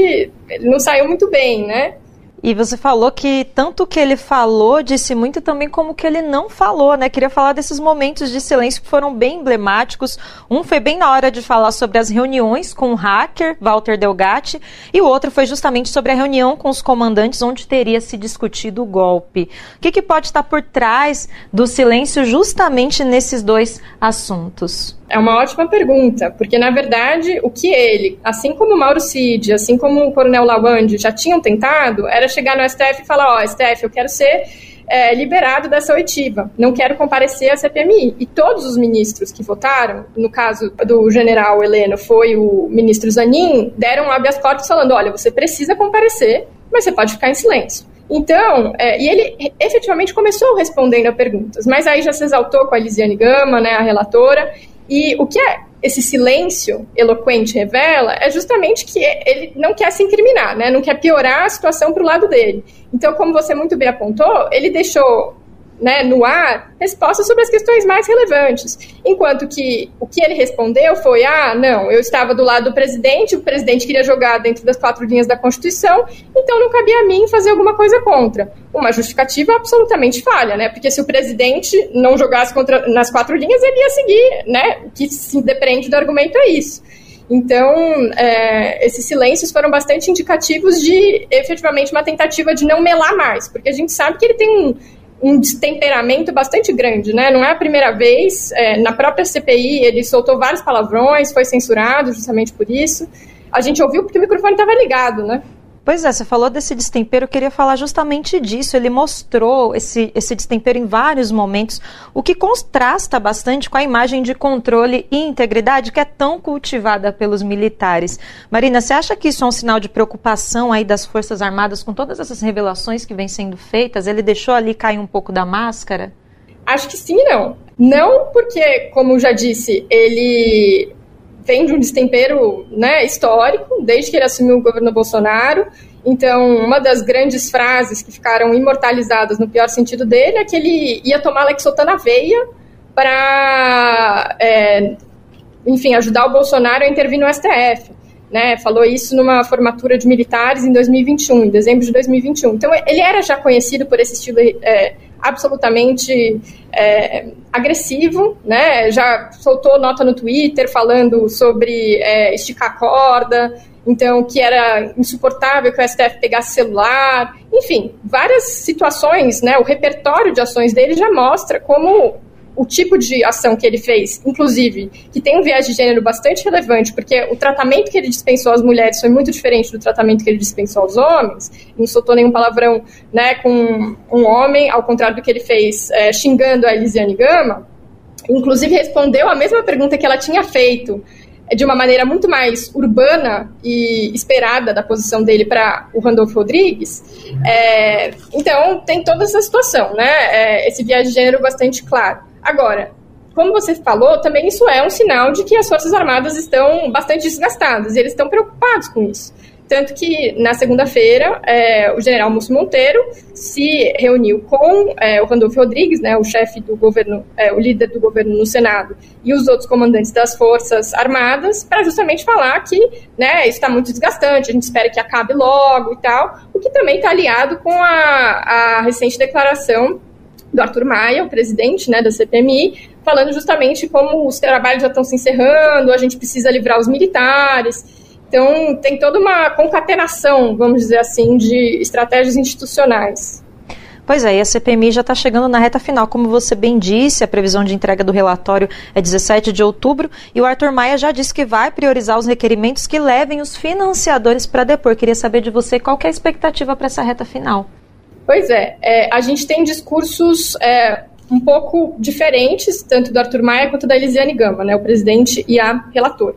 ele não saiu muito bem, né? E você falou que tanto que ele falou disse muito também como que ele não falou, né? Queria falar desses momentos de silêncio que foram bem emblemáticos. Um foi bem na hora de falar sobre as reuniões com o hacker Walter Delgatti e o outro foi justamente sobre a reunião com os comandantes onde teria se discutido o golpe. O que, que pode estar por trás do silêncio justamente nesses dois assuntos? É uma ótima pergunta, porque na verdade o que ele, assim como o Mauro Cid, assim como o Coronel Lawande já tinham tentado, era chegar no STF e falar: Ó, oh, STF, eu quero ser é, liberado dessa oitiva, não quero comparecer à CPMI. E todos os ministros que votaram, no caso do general Heleno, foi o ministro Zanin, deram habeas corpus falando: olha, você precisa comparecer, mas você pode ficar em silêncio. Então, é, e ele efetivamente começou respondendo a perguntas, mas aí já se exaltou com a Elisiane Gama, né, a relatora, e o que é esse silêncio eloquente revela é justamente que ele não quer se incriminar, né? não quer piorar a situação para o lado dele. Então, como você muito bem apontou, ele deixou né, no ar respostas sobre as questões mais relevantes. Enquanto que o que ele respondeu foi: ah, não, eu estava do lado do presidente, o presidente queria jogar dentro das quatro linhas da Constituição, então não cabia a mim fazer alguma coisa contra. Uma justificativa absolutamente falha, né? Porque se o presidente não jogasse contra, nas quatro linhas, ele ia seguir, né? O que se depende do argumento é isso. Então, é, esses silêncios foram bastante indicativos de efetivamente uma tentativa de não melar mais, porque a gente sabe que ele tem um um destemperamento bastante grande, né? Não é a primeira vez. É, na própria CPI, ele soltou vários palavrões, foi censurado justamente por isso. A gente ouviu porque o microfone estava ligado, né? Pois é, você falou desse destempero, eu queria falar justamente disso. Ele mostrou esse, esse destempero em vários momentos, o que contrasta bastante com a imagem de controle e integridade que é tão cultivada pelos militares. Marina, você acha que isso é um sinal de preocupação aí das Forças Armadas com todas essas revelações que vêm sendo feitas? Ele deixou ali cair um pouco da máscara? Acho que sim não. Não porque, como já disse, ele vem de um destempero né, histórico, desde que ele assumiu o governo Bolsonaro. Então, uma das grandes frases que ficaram imortalizadas no pior sentido dele é que ele ia tomar Lexotan na veia para, é, enfim, ajudar o Bolsonaro a intervir no STF. Né, falou isso numa formatura de militares em 2021, em dezembro de 2021. Então, ele era já conhecido por esse estilo é, absolutamente é, agressivo, né? Já soltou nota no Twitter falando sobre é, esticar corda, então que era insuportável que o STF pegasse celular, enfim, várias situações, né? O repertório de ações dele já mostra como o tipo de ação que ele fez, inclusive, que tem um viés de gênero bastante relevante, porque o tratamento que ele dispensou às mulheres foi muito diferente do tratamento que ele dispensou aos homens, não soltou nenhum palavrão né, com um homem, ao contrário do que ele fez é, xingando a Elisiane Gama, inclusive respondeu a mesma pergunta que ela tinha feito é, de uma maneira muito mais urbana e esperada da posição dele para o Randolfo Rodrigues. É, então, tem toda essa situação, né? É, esse viés de gênero bastante claro. Agora, como você falou, também isso é um sinal de que as Forças Armadas estão bastante desgastadas e eles estão preocupados com isso. Tanto que, na segunda-feira, é, o general Múcio Monteiro se reuniu com é, o Randolfo Rodrigues, né, o chefe do governo, é, o líder do governo no Senado, e os outros comandantes das Forças Armadas, para justamente falar que né, isso está muito desgastante, a gente espera que acabe logo e tal, o que também está aliado com a, a recente declaração do Arthur Maia, o presidente né, da CPMI, falando justamente como os trabalhos já estão se encerrando, a gente precisa livrar os militares. Então, tem toda uma concatenação, vamos dizer assim, de estratégias institucionais. Pois é, e a CPMI já está chegando na reta final. Como você bem disse, a previsão de entrega do relatório é 17 de outubro e o Arthur Maia já disse que vai priorizar os requerimentos que levem os financiadores para depor. Queria saber de você qual é a expectativa para essa reta final. Pois é, é, a gente tem discursos é, um pouco diferentes, tanto do Arthur Maia quanto da Elisiane Gama, né, o presidente e a relatora.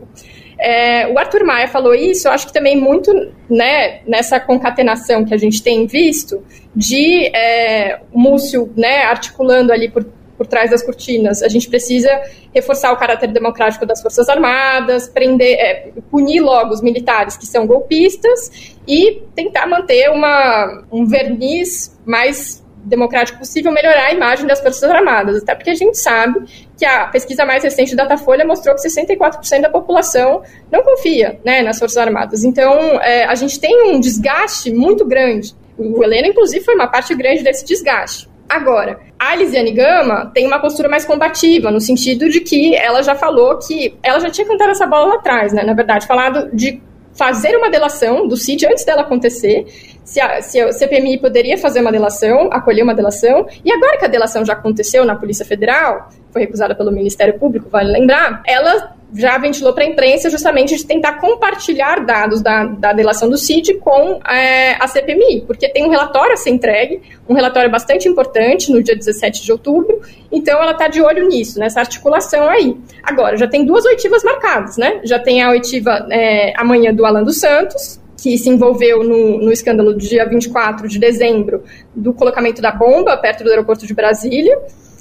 É, o Arthur Maia falou isso, eu acho que também muito né, nessa concatenação que a gente tem visto de é, Múcio né, articulando ali por por trás das cortinas. A gente precisa reforçar o caráter democrático das Forças Armadas, prender, é, punir logo os militares que são golpistas e tentar manter uma, um verniz mais democrático possível, melhorar a imagem das Forças Armadas. Até porque a gente sabe que a pesquisa mais recente da Datafolha mostrou que 64% da população não confia né, nas Forças Armadas. Então, é, a gente tem um desgaste muito grande. O Helena, inclusive, foi uma parte grande desse desgaste. Agora, a Lisiane Gama tem uma postura mais combativa, no sentido de que ela já falou que ela já tinha cantado essa bola lá atrás, né? Na verdade, falado de fazer uma delação do CID antes dela acontecer, se a, se a CPMI poderia fazer uma delação, acolher uma delação, e agora que a delação já aconteceu na Polícia Federal, foi recusada pelo Ministério Público, vale lembrar, ela já ventilou para a imprensa justamente de tentar compartilhar dados da, da delação do CID com é, a CPMI, porque tem um relatório a ser entregue, um relatório bastante importante no dia 17 de outubro, então ela está de olho nisso, nessa articulação aí. Agora, já tem duas oitivas marcadas, né? Já tem a oitiva é, amanhã do Alan dos Santos, que se envolveu no, no escândalo do dia 24 de dezembro do colocamento da bomba perto do aeroporto de Brasília,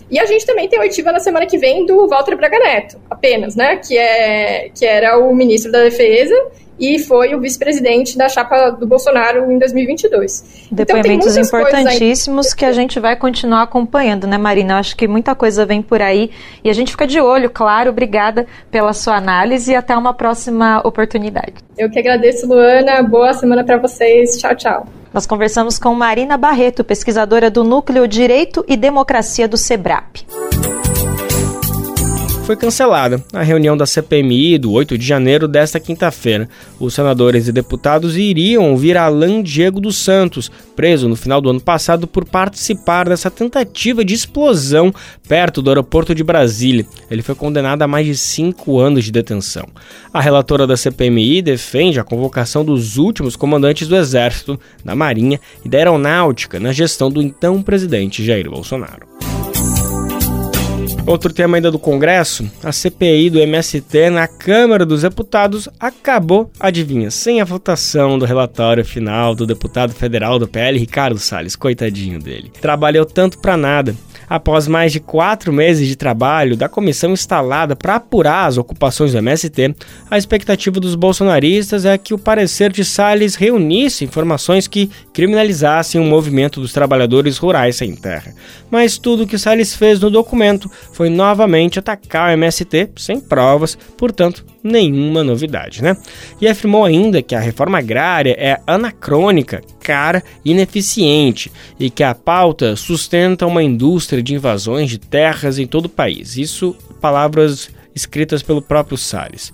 e a gente também tem oitiva na semana que vem do Walter Braga Neto, apenas, né? Que, é, que era o ministro da Defesa e foi o vice-presidente da chapa do Bolsonaro em 2022. Depoimentos então, importantíssimos que a gente vai continuar acompanhando, né, Marina? Eu acho que muita coisa vem por aí e a gente fica de olho, claro. Obrigada pela sua análise e até uma próxima oportunidade. Eu que agradeço, Luana. Boa semana para vocês. Tchau, tchau. Nós conversamos com Marina Barreto, pesquisadora do Núcleo Direito e Democracia do SEBRAP foi cancelada a reunião da CPMI do 8 de janeiro desta quinta-feira. Os senadores e deputados iriam ouvir Alain Diego dos Santos, preso no final do ano passado por participar dessa tentativa de explosão perto do aeroporto de Brasília. Ele foi condenado a mais de cinco anos de detenção. A relatora da CPMI defende a convocação dos últimos comandantes do Exército, da Marinha e da Aeronáutica na gestão do então presidente Jair Bolsonaro. Outro tema ainda do Congresso, a CPI do MST na Câmara dos Deputados acabou, adivinha, sem a votação do relatório final do deputado federal do PL, Ricardo Salles, coitadinho dele. Trabalhou tanto para nada. Após mais de quatro meses de trabalho da comissão instalada para apurar as ocupações do MST, a expectativa dos bolsonaristas é que o parecer de Salles reunisse informações que criminalizassem o movimento dos trabalhadores rurais sem terra. Mas tudo que Salles fez no documento foi novamente atacar o MST sem provas, portanto, nenhuma novidade, né? E afirmou ainda que a reforma agrária é anacrônica, cara e ineficiente e que a pauta sustenta uma indústria de invasões de terras em todo o país. Isso, palavras escritas pelo próprio Salles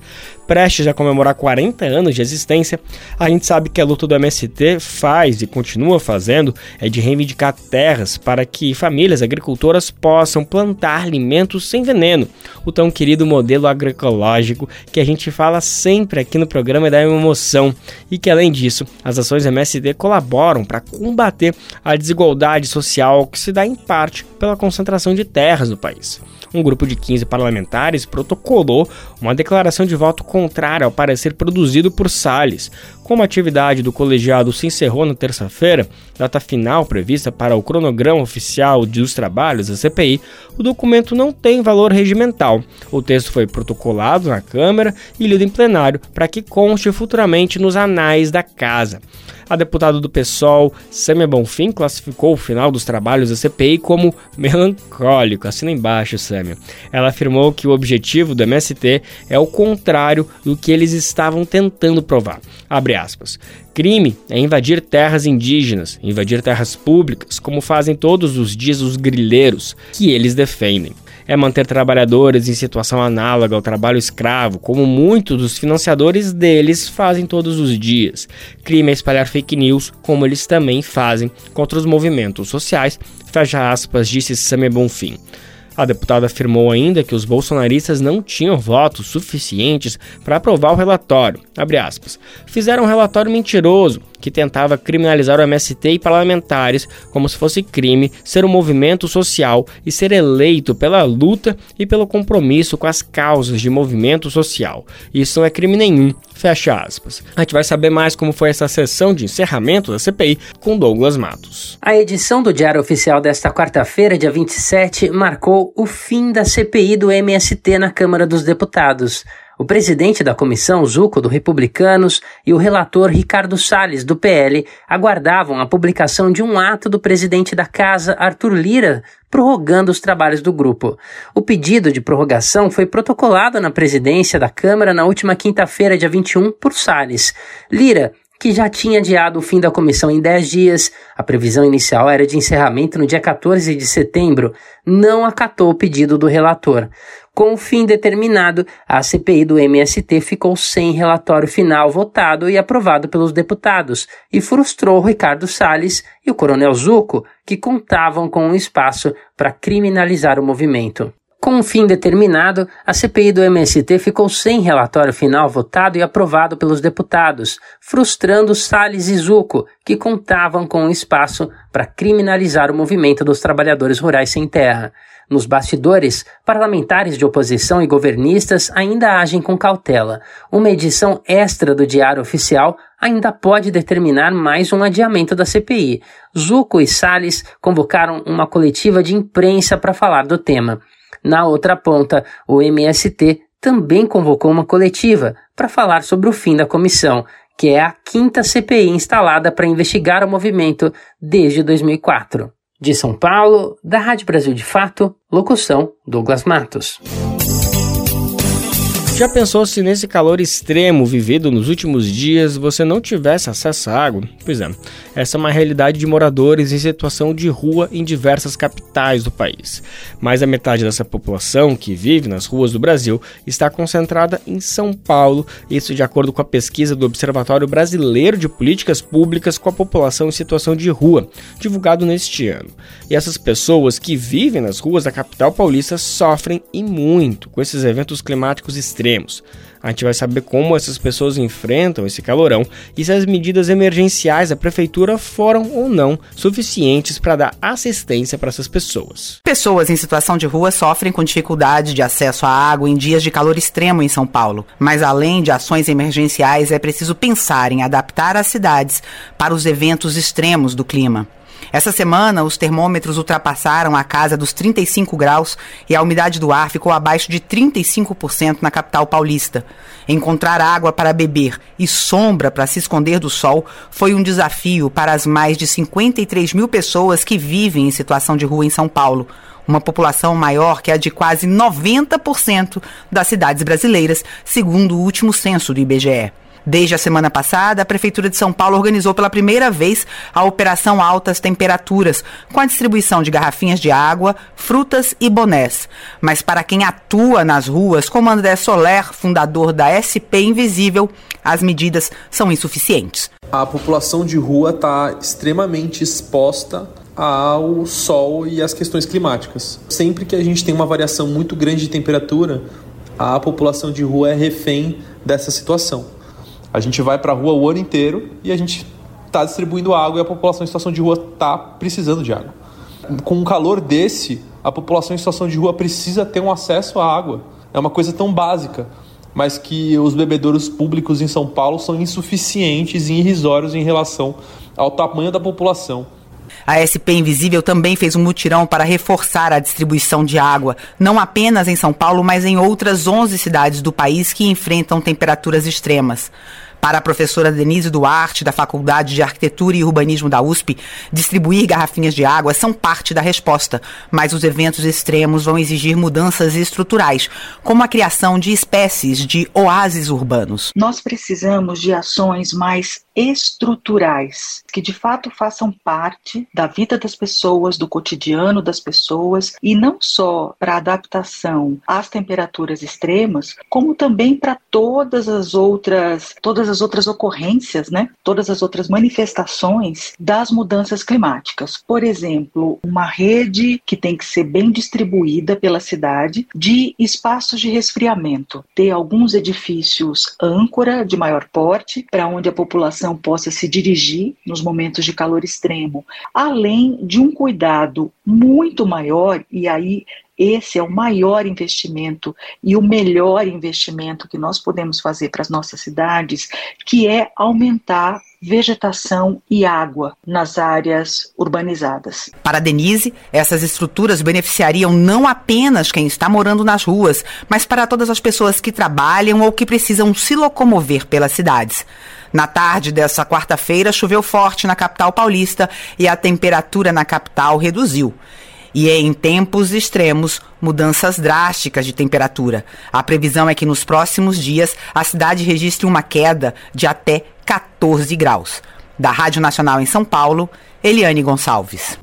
prestes a comemorar 40 anos de existência, a gente sabe que a luta do MST faz e continua fazendo é de reivindicar terras para que famílias agricultoras possam plantar alimentos sem veneno, o tão querido modelo agroecológico que a gente fala sempre aqui no programa e dá uma emoção, e que além disso, as ações MST colaboram para combater a desigualdade social que se dá em parte pela concentração de terras no país. Um grupo de 15 parlamentares protocolou uma declaração de voto contrária ao parecer produzido por Salles, Como a atividade do colegiado se encerrou na terça-feira, data final prevista para o cronograma oficial dos trabalhos da CPI, o documento não tem valor regimental. O texto foi protocolado na Câmara e lido em plenário para que conste futuramente nos anais da Casa. A deputada do PSOL, Sâmia Bonfim, classificou o final dos trabalhos da CPI como melancólico. Assina embaixo, Sâmia. Ela afirmou que o objetivo do MST é o contrário do que eles estavam tentando provar. Abre aspas. Crime é invadir terras indígenas, invadir terras públicas, como fazem todos os dias os grileiros, que eles defendem é manter trabalhadores em situação análoga ao trabalho escravo, como muitos dos financiadores deles fazem todos os dias. Crime é espalhar fake news, como eles também fazem contra os movimentos sociais, fecha aspas, disse Samia Bonfim. A deputada afirmou ainda que os bolsonaristas não tinham votos suficientes para aprovar o relatório. Fizeram um relatório mentiroso que tentava criminalizar o MST e parlamentares como se fosse crime ser um movimento social e ser eleito pela luta e pelo compromisso com as causas de movimento social. Isso não é crime nenhum. Fecha aspas. A gente vai saber mais como foi essa sessão de encerramento da CPI com Douglas Matos. A edição do Diário Oficial desta quarta-feira, dia 27, marcou o fim da CPI do MST na Câmara dos Deputados. O presidente da comissão, Zuco, do Republicanos, e o relator Ricardo Salles, do PL, aguardavam a publicação de um ato do presidente da casa, Arthur Lira, prorrogando os trabalhos do grupo. O pedido de prorrogação foi protocolado na presidência da Câmara na última quinta-feira, dia 21, por Salles. Lira que já tinha adiado o fim da comissão em 10 dias, a previsão inicial era de encerramento no dia 14 de setembro, não acatou o pedido do relator. Com o fim determinado, a CPI do MST ficou sem relatório final votado e aprovado pelos deputados e frustrou Ricardo Salles e o Coronel Zuco, que contavam com um espaço para criminalizar o movimento. Com um fim determinado, a CPI do MST ficou sem relatório final votado e aprovado pelos deputados, frustrando Salles e Zuco, que contavam com um espaço para criminalizar o movimento dos trabalhadores rurais sem terra. Nos bastidores, parlamentares de oposição e governistas ainda agem com cautela. Uma edição extra do Diário Oficial ainda pode determinar mais um adiamento da CPI. Zuco e Salles convocaram uma coletiva de imprensa para falar do tema. Na outra ponta, o MST também convocou uma coletiva para falar sobre o fim da comissão, que é a quinta CPI instalada para investigar o movimento desde 2004. De São Paulo, da Rádio Brasil de Fato, locução Douglas Matos. Já pensou se nesse calor extremo vivido nos últimos dias você não tivesse acesso à água? Pois é, essa é uma realidade de moradores em situação de rua em diversas capitais do país. Mais da metade dessa população que vive nas ruas do Brasil está concentrada em São Paulo, isso de acordo com a pesquisa do Observatório Brasileiro de Políticas Públicas com a População em Situação de Rua, divulgado neste ano. E essas pessoas que vivem nas ruas da capital paulista sofrem e muito com esses eventos climáticos extremos A gente vai saber como essas pessoas enfrentam esse calorão e se as medidas emergenciais da prefeitura foram ou não suficientes para dar assistência para essas pessoas. Pessoas em situação de rua sofrem com dificuldade de acesso à água em dias de calor extremo em São Paulo. Mas além de ações emergenciais, é preciso pensar em adaptar as cidades para os eventos extremos do clima. Essa semana, os termômetros ultrapassaram a casa dos 35 graus e a umidade do ar ficou abaixo de 35% na capital paulista. Encontrar água para beber e sombra para se esconder do sol foi um desafio para as mais de 53 mil pessoas que vivem em situação de rua em São Paulo uma população maior que a de quase 90% das cidades brasileiras, segundo o último censo do IBGE. Desde a semana passada, a Prefeitura de São Paulo organizou pela primeira vez a Operação Altas Temperaturas, com a distribuição de garrafinhas de água, frutas e bonés. Mas para quem atua nas ruas, como André Soler, fundador da SP Invisível, as medidas são insuficientes. A população de rua está extremamente exposta ao sol e às questões climáticas. Sempre que a gente tem uma variação muito grande de temperatura, a população de rua é refém dessa situação. A gente vai para a rua o ano inteiro e a gente está distribuindo água e a população em situação de rua está precisando de água. Com um calor desse, a população em situação de rua precisa ter um acesso à água. É uma coisa tão básica. mas que os bebedouros públicos em São Paulo são insuficientes e irrisórios em relação ao tamanho da população. A SP Invisível também fez um mutirão para reforçar a distribuição de água, não apenas em São Paulo, mas em outras 11 cidades do país que enfrentam temperaturas extremas. Para a professora Denise Duarte, da Faculdade de Arquitetura e Urbanismo da USP, distribuir garrafinhas de água são parte da resposta, mas os eventos extremos vão exigir mudanças estruturais, como a criação de espécies de oásis urbanos. Nós precisamos de ações mais estruturais, que de fato façam parte da vida das pessoas, do cotidiano das pessoas, e não só para adaptação às temperaturas extremas, como também para todas as outras, todas as outras ocorrências, né? Todas as outras manifestações das mudanças climáticas. Por exemplo, uma rede que tem que ser bem distribuída pela cidade de espaços de resfriamento, ter alguns edifícios âncora de maior porte para onde a população população possa se dirigir nos momentos de calor extremo, além de um cuidado muito maior, e aí esse é o maior investimento e o melhor investimento que nós podemos fazer para as nossas cidades, que é aumentar vegetação e água nas áreas urbanizadas. Para Denise, essas estruturas beneficiariam não apenas quem está morando nas ruas, mas para todas as pessoas que trabalham ou que precisam se locomover pelas cidades. Na tarde dessa quarta-feira, choveu forte na capital paulista e a temperatura na capital reduziu. E é em tempos extremos, mudanças drásticas de temperatura. A previsão é que nos próximos dias a cidade registre uma queda de até 14 graus. Da Rádio Nacional em São Paulo, Eliane Gonçalves.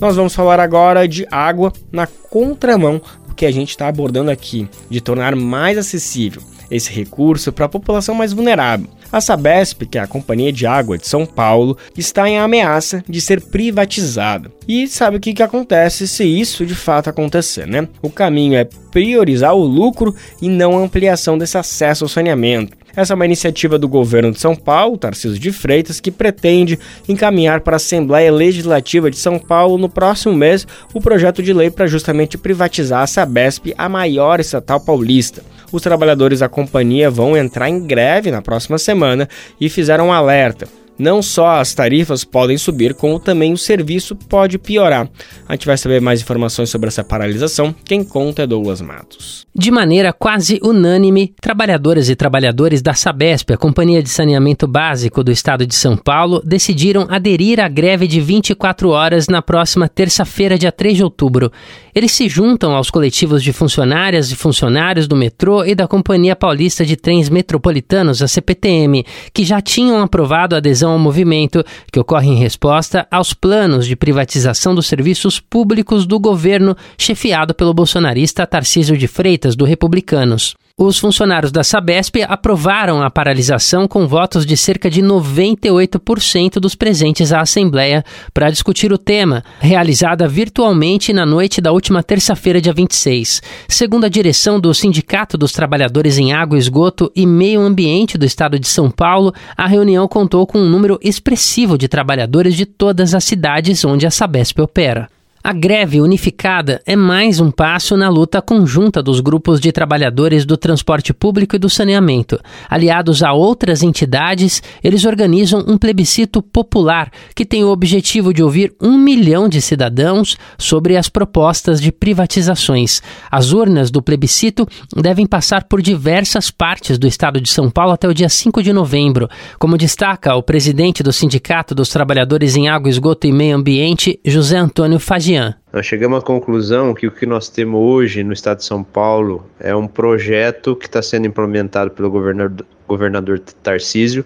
Nós vamos falar agora de água na contramão do que a gente está abordando aqui, de tornar mais acessível esse recurso para a população mais vulnerável. A Sabesp, que é a Companhia de Água de São Paulo, está em ameaça de ser privatizada. E sabe o que, que acontece se isso de fato acontecer, né? O caminho é priorizar o lucro e não a ampliação desse acesso ao saneamento. Essa é uma iniciativa do governo de São Paulo, Tarcísio de Freitas, que pretende encaminhar para a Assembleia Legislativa de São Paulo no próximo mês o projeto de lei para justamente privatizar a Sabesp, a maior estatal paulista. Os trabalhadores da companhia vão entrar em greve na próxima semana e fizeram um alerta. Não só as tarifas podem subir, como também o serviço pode piorar. A gente vai saber mais informações sobre essa paralisação. Quem conta é Douglas Matos. De maneira quase unânime, trabalhadoras e trabalhadores da Sabesp, a Companhia de Saneamento Básico do Estado de São Paulo, decidiram aderir à greve de 24 horas na próxima terça-feira, dia 3 de outubro. Eles se juntam aos coletivos de funcionárias e funcionários do metrô e da Companhia Paulista de Trens Metropolitanos, a CPTM, que já tinham aprovado a adesão ao movimento, que ocorre em resposta aos planos de privatização dos serviços públicos do governo, chefiado pelo bolsonarista Tarcísio de Freitas do Republicanos. Os funcionários da Sabesp aprovaram a paralisação com votos de cerca de 98% dos presentes à Assembleia para discutir o tema, realizada virtualmente na noite da última terça-feira, dia 26. Segundo a direção do Sindicato dos Trabalhadores em Água, Esgoto e Meio Ambiente do Estado de São Paulo, a reunião contou com um número expressivo de trabalhadores de todas as cidades onde a Sabesp opera. A greve unificada é mais um passo na luta conjunta dos grupos de trabalhadores do transporte público e do saneamento. Aliados a outras entidades, eles organizam um plebiscito popular que tem o objetivo de ouvir um milhão de cidadãos sobre as propostas de privatizações. As urnas do plebiscito devem passar por diversas partes do estado de São Paulo até o dia 5 de novembro. Como destaca o presidente do Sindicato dos Trabalhadores em Água, Esgoto e Meio Ambiente, José Antônio Fagiano. Nós chegamos à conclusão que o que nós temos hoje no estado de São Paulo é um projeto que está sendo implementado pelo governador, governador Tarcísio,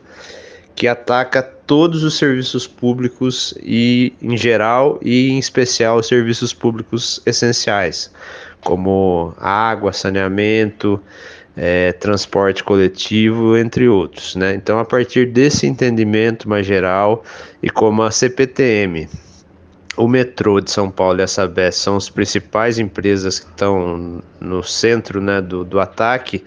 que ataca todos os serviços públicos e em geral e em especial os serviços públicos essenciais, como água, saneamento, é, transporte coletivo, entre outros. Né? Então, a partir desse entendimento mais geral e como a CPTM o metrô de São Paulo e a Sabesp são as principais empresas que estão no centro né, do, do ataque,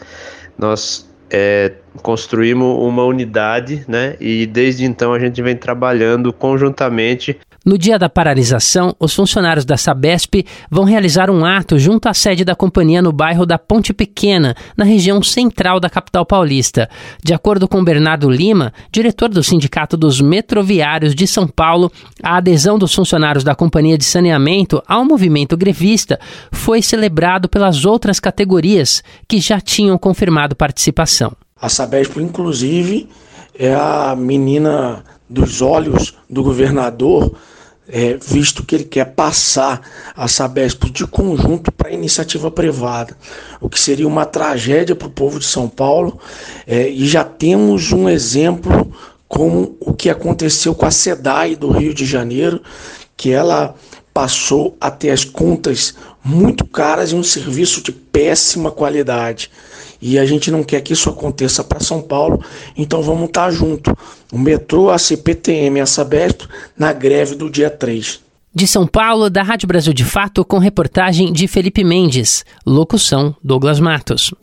nós é, construímos uma unidade, né? E desde então a gente vem trabalhando conjuntamente no dia da paralisação, os funcionários da Sabesp vão realizar um ato junto à sede da companhia no bairro da Ponte Pequena, na região central da capital paulista. De acordo com Bernardo Lima, diretor do Sindicato dos Metroviários de São Paulo, a adesão dos funcionários da companhia de saneamento ao movimento grevista foi celebrado pelas outras categorias que já tinham confirmado participação. A Sabesp, inclusive, é a menina dos olhos do governador é, visto que ele quer passar a Sabesp de conjunto para a iniciativa privada, o que seria uma tragédia para o povo de São Paulo. É, e já temos um exemplo como o que aconteceu com a SEDAI do Rio de Janeiro, que ela passou a ter as contas muito caras e um serviço de péssima qualidade. E a gente não quer que isso aconteça para São Paulo, então vamos estar tá junto. O metrô, a CPTM e a Sabesp na greve do dia 3. De São Paulo, da Rádio Brasil de Fato, com reportagem de Felipe Mendes. Locução: Douglas Matos.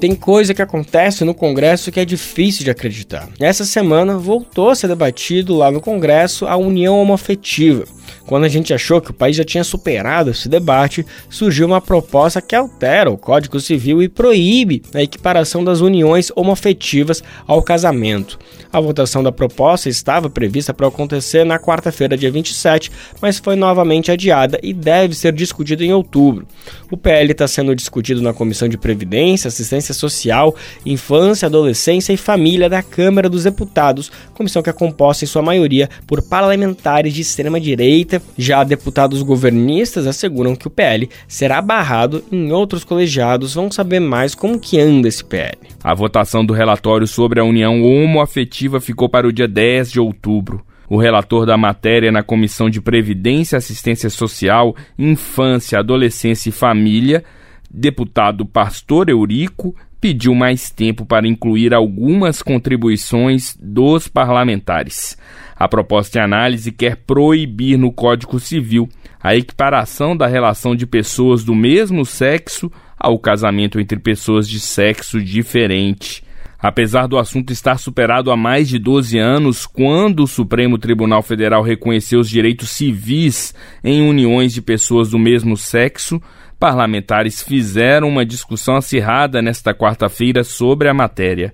Tem coisa que acontece no Congresso que é difícil de acreditar. Essa semana voltou a ser debatido lá no Congresso a união homoafetiva. Quando a gente achou que o país já tinha superado esse debate, surgiu uma proposta que altera o Código Civil e proíbe a equiparação das uniões homoafetivas ao casamento. A votação da proposta estava prevista para acontecer na quarta-feira, dia 27, mas foi novamente adiada e deve ser discutida em outubro. O PL está sendo discutido na Comissão de Previdência, Assistência Social, Infância, Adolescência e Família da Câmara dos Deputados, comissão que é composta em sua maioria por parlamentares de extrema direita já deputados governistas asseguram que o PL será barrado em outros colegiados vão saber mais como que anda esse PL. A votação do relatório sobre a união homoafetiva ficou para o dia 10 de outubro. O relator da matéria na Comissão de Previdência, Assistência Social, Infância, Adolescência e Família, deputado Pastor Eurico, pediu mais tempo para incluir algumas contribuições dos parlamentares. A proposta de análise quer proibir no Código Civil a equiparação da relação de pessoas do mesmo sexo ao casamento entre pessoas de sexo diferente. Apesar do assunto estar superado há mais de 12 anos, quando o Supremo Tribunal Federal reconheceu os direitos civis em uniões de pessoas do mesmo sexo, parlamentares fizeram uma discussão acirrada nesta quarta-feira sobre a matéria.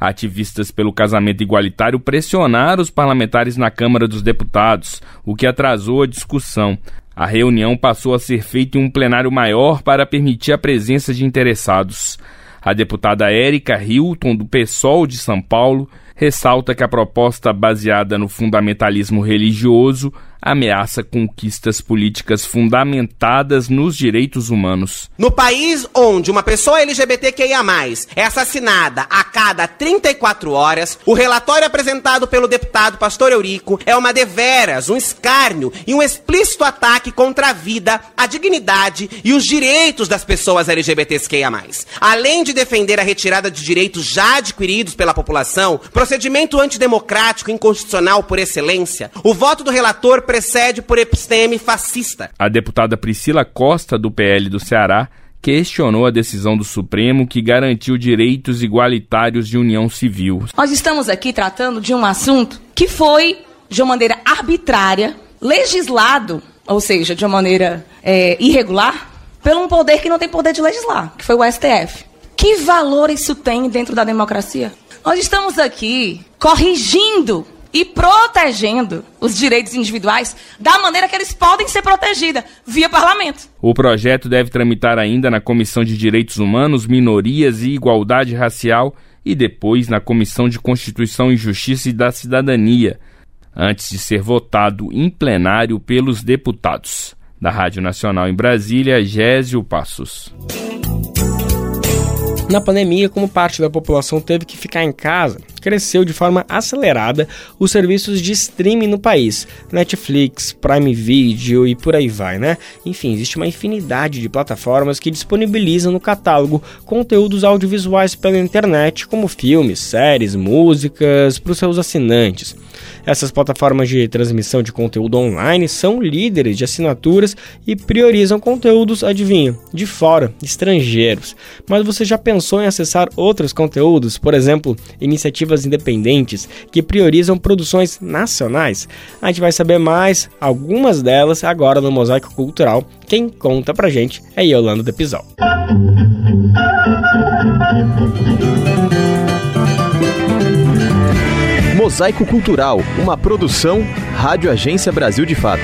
Ativistas pelo casamento igualitário pressionaram os parlamentares na Câmara dos Deputados, o que atrasou a discussão. A reunião passou a ser feita em um plenário maior para permitir a presença de interessados. A deputada Érica Hilton, do PSOL de São Paulo, ressalta que a proposta baseada no fundamentalismo religioso ameaça conquistas políticas fundamentadas nos direitos humanos. No país onde uma pessoa LGBTQIA+, é assassinada a cada 34 horas, o relatório apresentado pelo deputado Pastor Eurico é uma deveras, um escárnio e um explícito ataque contra a vida, a dignidade e os direitos das pessoas LGBTQIA+. Além de defender a retirada de direitos já adquiridos pela população, procedimento antidemocrático e inconstitucional por excelência, o voto do relator precede por episteme fascista. A deputada Priscila Costa, do PL do Ceará, questionou a decisão do Supremo que garantiu direitos igualitários de união civil. Nós estamos aqui tratando de um assunto que foi, de uma maneira arbitrária, legislado, ou seja, de uma maneira é, irregular, pelo um poder que não tem poder de legislar, que foi o STF. Que valor isso tem dentro da democracia? Nós estamos aqui corrigindo e protegendo os direitos individuais da maneira que eles podem ser protegidos, via parlamento. O projeto deve tramitar ainda na Comissão de Direitos Humanos, Minorias e Igualdade Racial e depois na Comissão de Constituição e Justiça e da Cidadania, antes de ser votado em plenário pelos deputados. Da Rádio Nacional em Brasília, Gésio Passos. Na pandemia, como parte da população teve que ficar em casa, cresceu de forma acelerada os serviços de streaming no país, Netflix, Prime Video e por aí vai, né? Enfim, existe uma infinidade de plataformas que disponibilizam no catálogo conteúdos audiovisuais pela internet, como filmes, séries, músicas, para os seus assinantes. Essas plataformas de transmissão de conteúdo online são líderes de assinaturas e priorizam conteúdos, adivinha, de fora, estrangeiros. Mas você já pensou em acessar outros conteúdos, por exemplo, iniciativas independentes que priorizam produções nacionais? A gente vai saber mais algumas delas agora no Mosaico Cultural. Quem conta pra gente é Yolanda Depisol. Mosaico Cultural, uma produção Rádio Agência Brasil de Fato.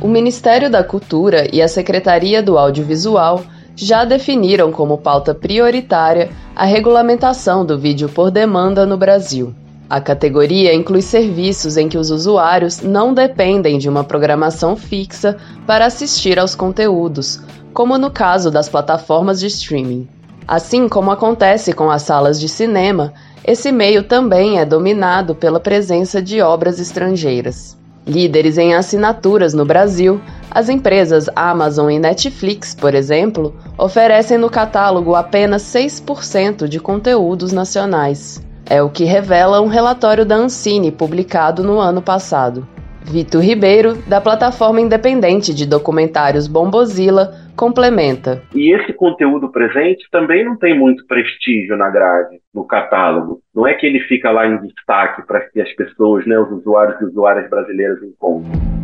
O Ministério da Cultura e a Secretaria do Audiovisual já definiram como pauta prioritária a regulamentação do vídeo por demanda no Brasil. A categoria inclui serviços em que os usuários não dependem de uma programação fixa para assistir aos conteúdos, como no caso das plataformas de streaming. Assim como acontece com as salas de cinema, esse meio também é dominado pela presença de obras estrangeiras. Líderes em assinaturas no Brasil, as empresas Amazon e Netflix, por exemplo, oferecem no catálogo apenas 6% de conteúdos nacionais. É o que revela um relatório da Ancine publicado no ano passado. Vitor Ribeiro, da plataforma independente de documentários Bombozilla, complementa. E esse conteúdo presente também não tem muito prestígio na grade, no catálogo. Não é que ele fica lá em destaque para que as pessoas, né, os usuários e usuárias brasileiras encontrem.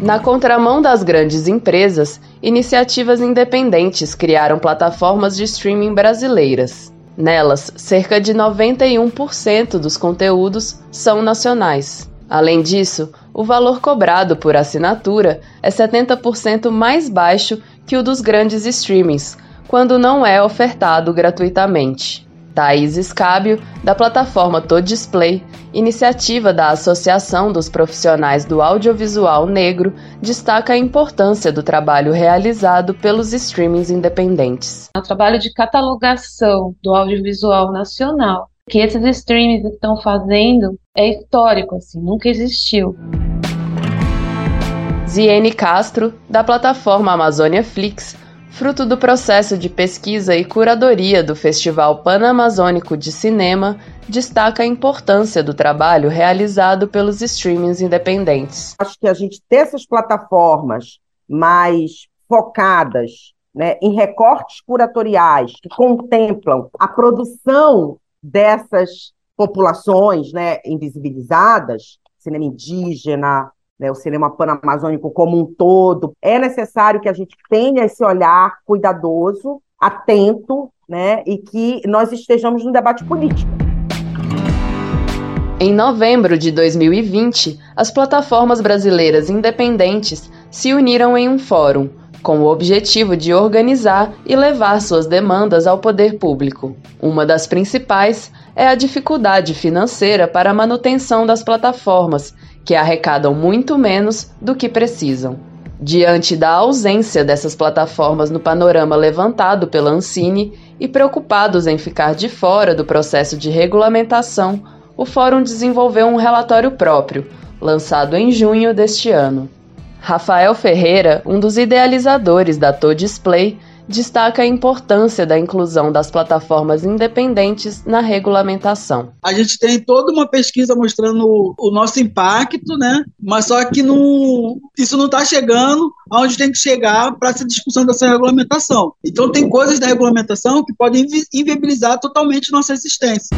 Na contramão das grandes empresas, iniciativas independentes criaram plataformas de streaming brasileiras. Nelas, cerca de 91% dos conteúdos são nacionais. Além disso, o valor cobrado por assinatura é 70% mais baixo que o dos grandes streamings, quando não é ofertado gratuitamente. Thaís Escábio, da plataforma Display, iniciativa da Associação dos Profissionais do Audiovisual Negro, destaca a importância do trabalho realizado pelos streamings independentes. O trabalho de catalogação do audiovisual nacional que esses streams estão fazendo é histórico, assim, nunca existiu. Ziene Castro, da plataforma Amazônia Flix, fruto do processo de pesquisa e curadoria do Festival Pan-Amazônico de Cinema, destaca a importância do trabalho realizado pelos streamings independentes. Acho que a gente ter essas plataformas mais focadas né, em recortes curatoriais que contemplam a produção dessas populações né, invisibilizadas, cinema indígena, né, o cinema panamazônico como um todo, é necessário que a gente tenha esse olhar cuidadoso, atento, né, e que nós estejamos no debate político. Em novembro de 2020, as plataformas brasileiras independentes se uniram em um fórum, com o objetivo de organizar e levar suas demandas ao poder público. Uma das principais é a dificuldade financeira para a manutenção das plataformas, que arrecadam muito menos do que precisam. Diante da ausência dessas plataformas no panorama levantado pela Ancine e preocupados em ficar de fora do processo de regulamentação, o Fórum desenvolveu um relatório próprio, lançado em junho deste ano. Rafael Ferreira, um dos idealizadores da To Display, destaca a importância da inclusão das plataformas independentes na regulamentação. A gente tem toda uma pesquisa mostrando o nosso impacto, né? Mas só que não, isso não está chegando aonde tem que chegar para essa discussão dessa regulamentação. Então tem coisas da regulamentação que podem inviabilizar totalmente nossa existência.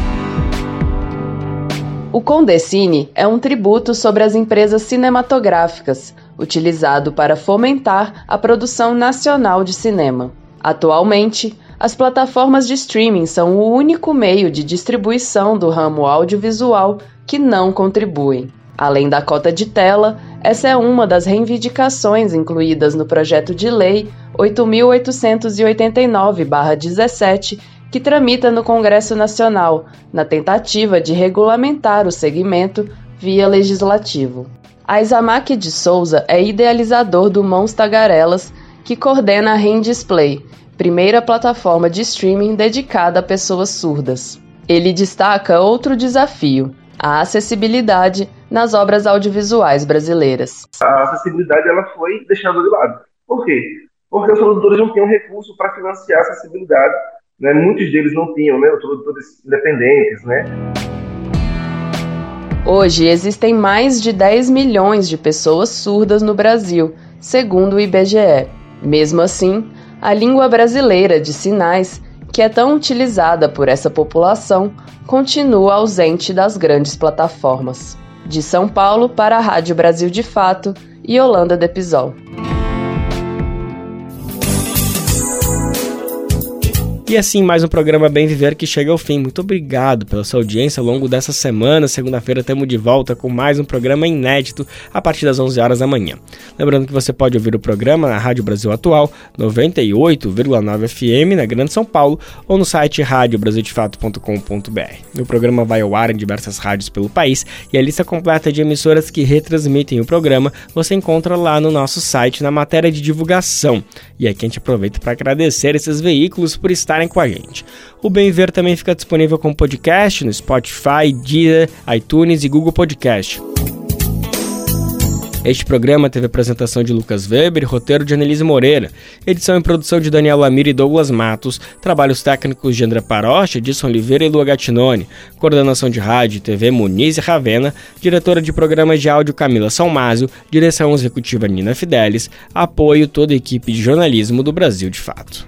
O Condecine é um tributo sobre as empresas cinematográficas, utilizado para fomentar a produção nacional de cinema. Atualmente, as plataformas de streaming são o único meio de distribuição do ramo audiovisual que não contribuem. Além da cota de tela, essa é uma das reivindicações incluídas no projeto de lei 8889-17, que tramita no Congresso Nacional, na tentativa de regulamentar o segmento via legislativo. Aizamak de Souza é idealizador do Mãos Tagarelas, que coordena a Rendisplay, primeira plataforma de streaming dedicada a pessoas surdas. Ele destaca outro desafio, a acessibilidade nas obras audiovisuais brasileiras. A acessibilidade ela foi deixada de lado. Por quê? Porque os produtores não tinham recurso para financiar a acessibilidade. Né? Muitos deles não tinham, né? Os produtores independentes, né? Hoje existem mais de 10 milhões de pessoas surdas no Brasil, segundo o IBGE. Mesmo assim, a língua brasileira de sinais, que é tão utilizada por essa população, continua ausente das grandes plataformas. De São Paulo para a Rádio Brasil de Fato e Holanda E assim, mais um programa Bem Viver que chega ao fim. Muito obrigado pela sua audiência ao longo dessa semana. Segunda-feira estamos de volta com mais um programa inédito a partir das 11 horas da manhã. Lembrando que você pode ouvir o programa na Rádio Brasil Atual, 98,9 FM na Grande São Paulo ou no site radiobrasildefato.com.br. O programa vai ao ar em diversas rádios pelo país e a lista completa de emissoras que retransmitem o programa você encontra lá no nosso site na matéria de divulgação. E aqui a gente aproveita para agradecer esses veículos por estarem com a gente. O Bem Ver também fica disponível como podcast no Spotify, Deezer, iTunes e Google Podcast. Este programa teve apresentação de Lucas Weber e roteiro de Annelise Moreira, edição e produção de Daniel Lamir e Douglas Matos, trabalhos técnicos de André Parocha, Edson Oliveira e Lua Gattinone, coordenação de rádio e TV Muniz e Ravena, diretora de programas de áudio Camila Salmásio, direção executiva Nina Fidelis, apoio toda a equipe de jornalismo do Brasil de Fato.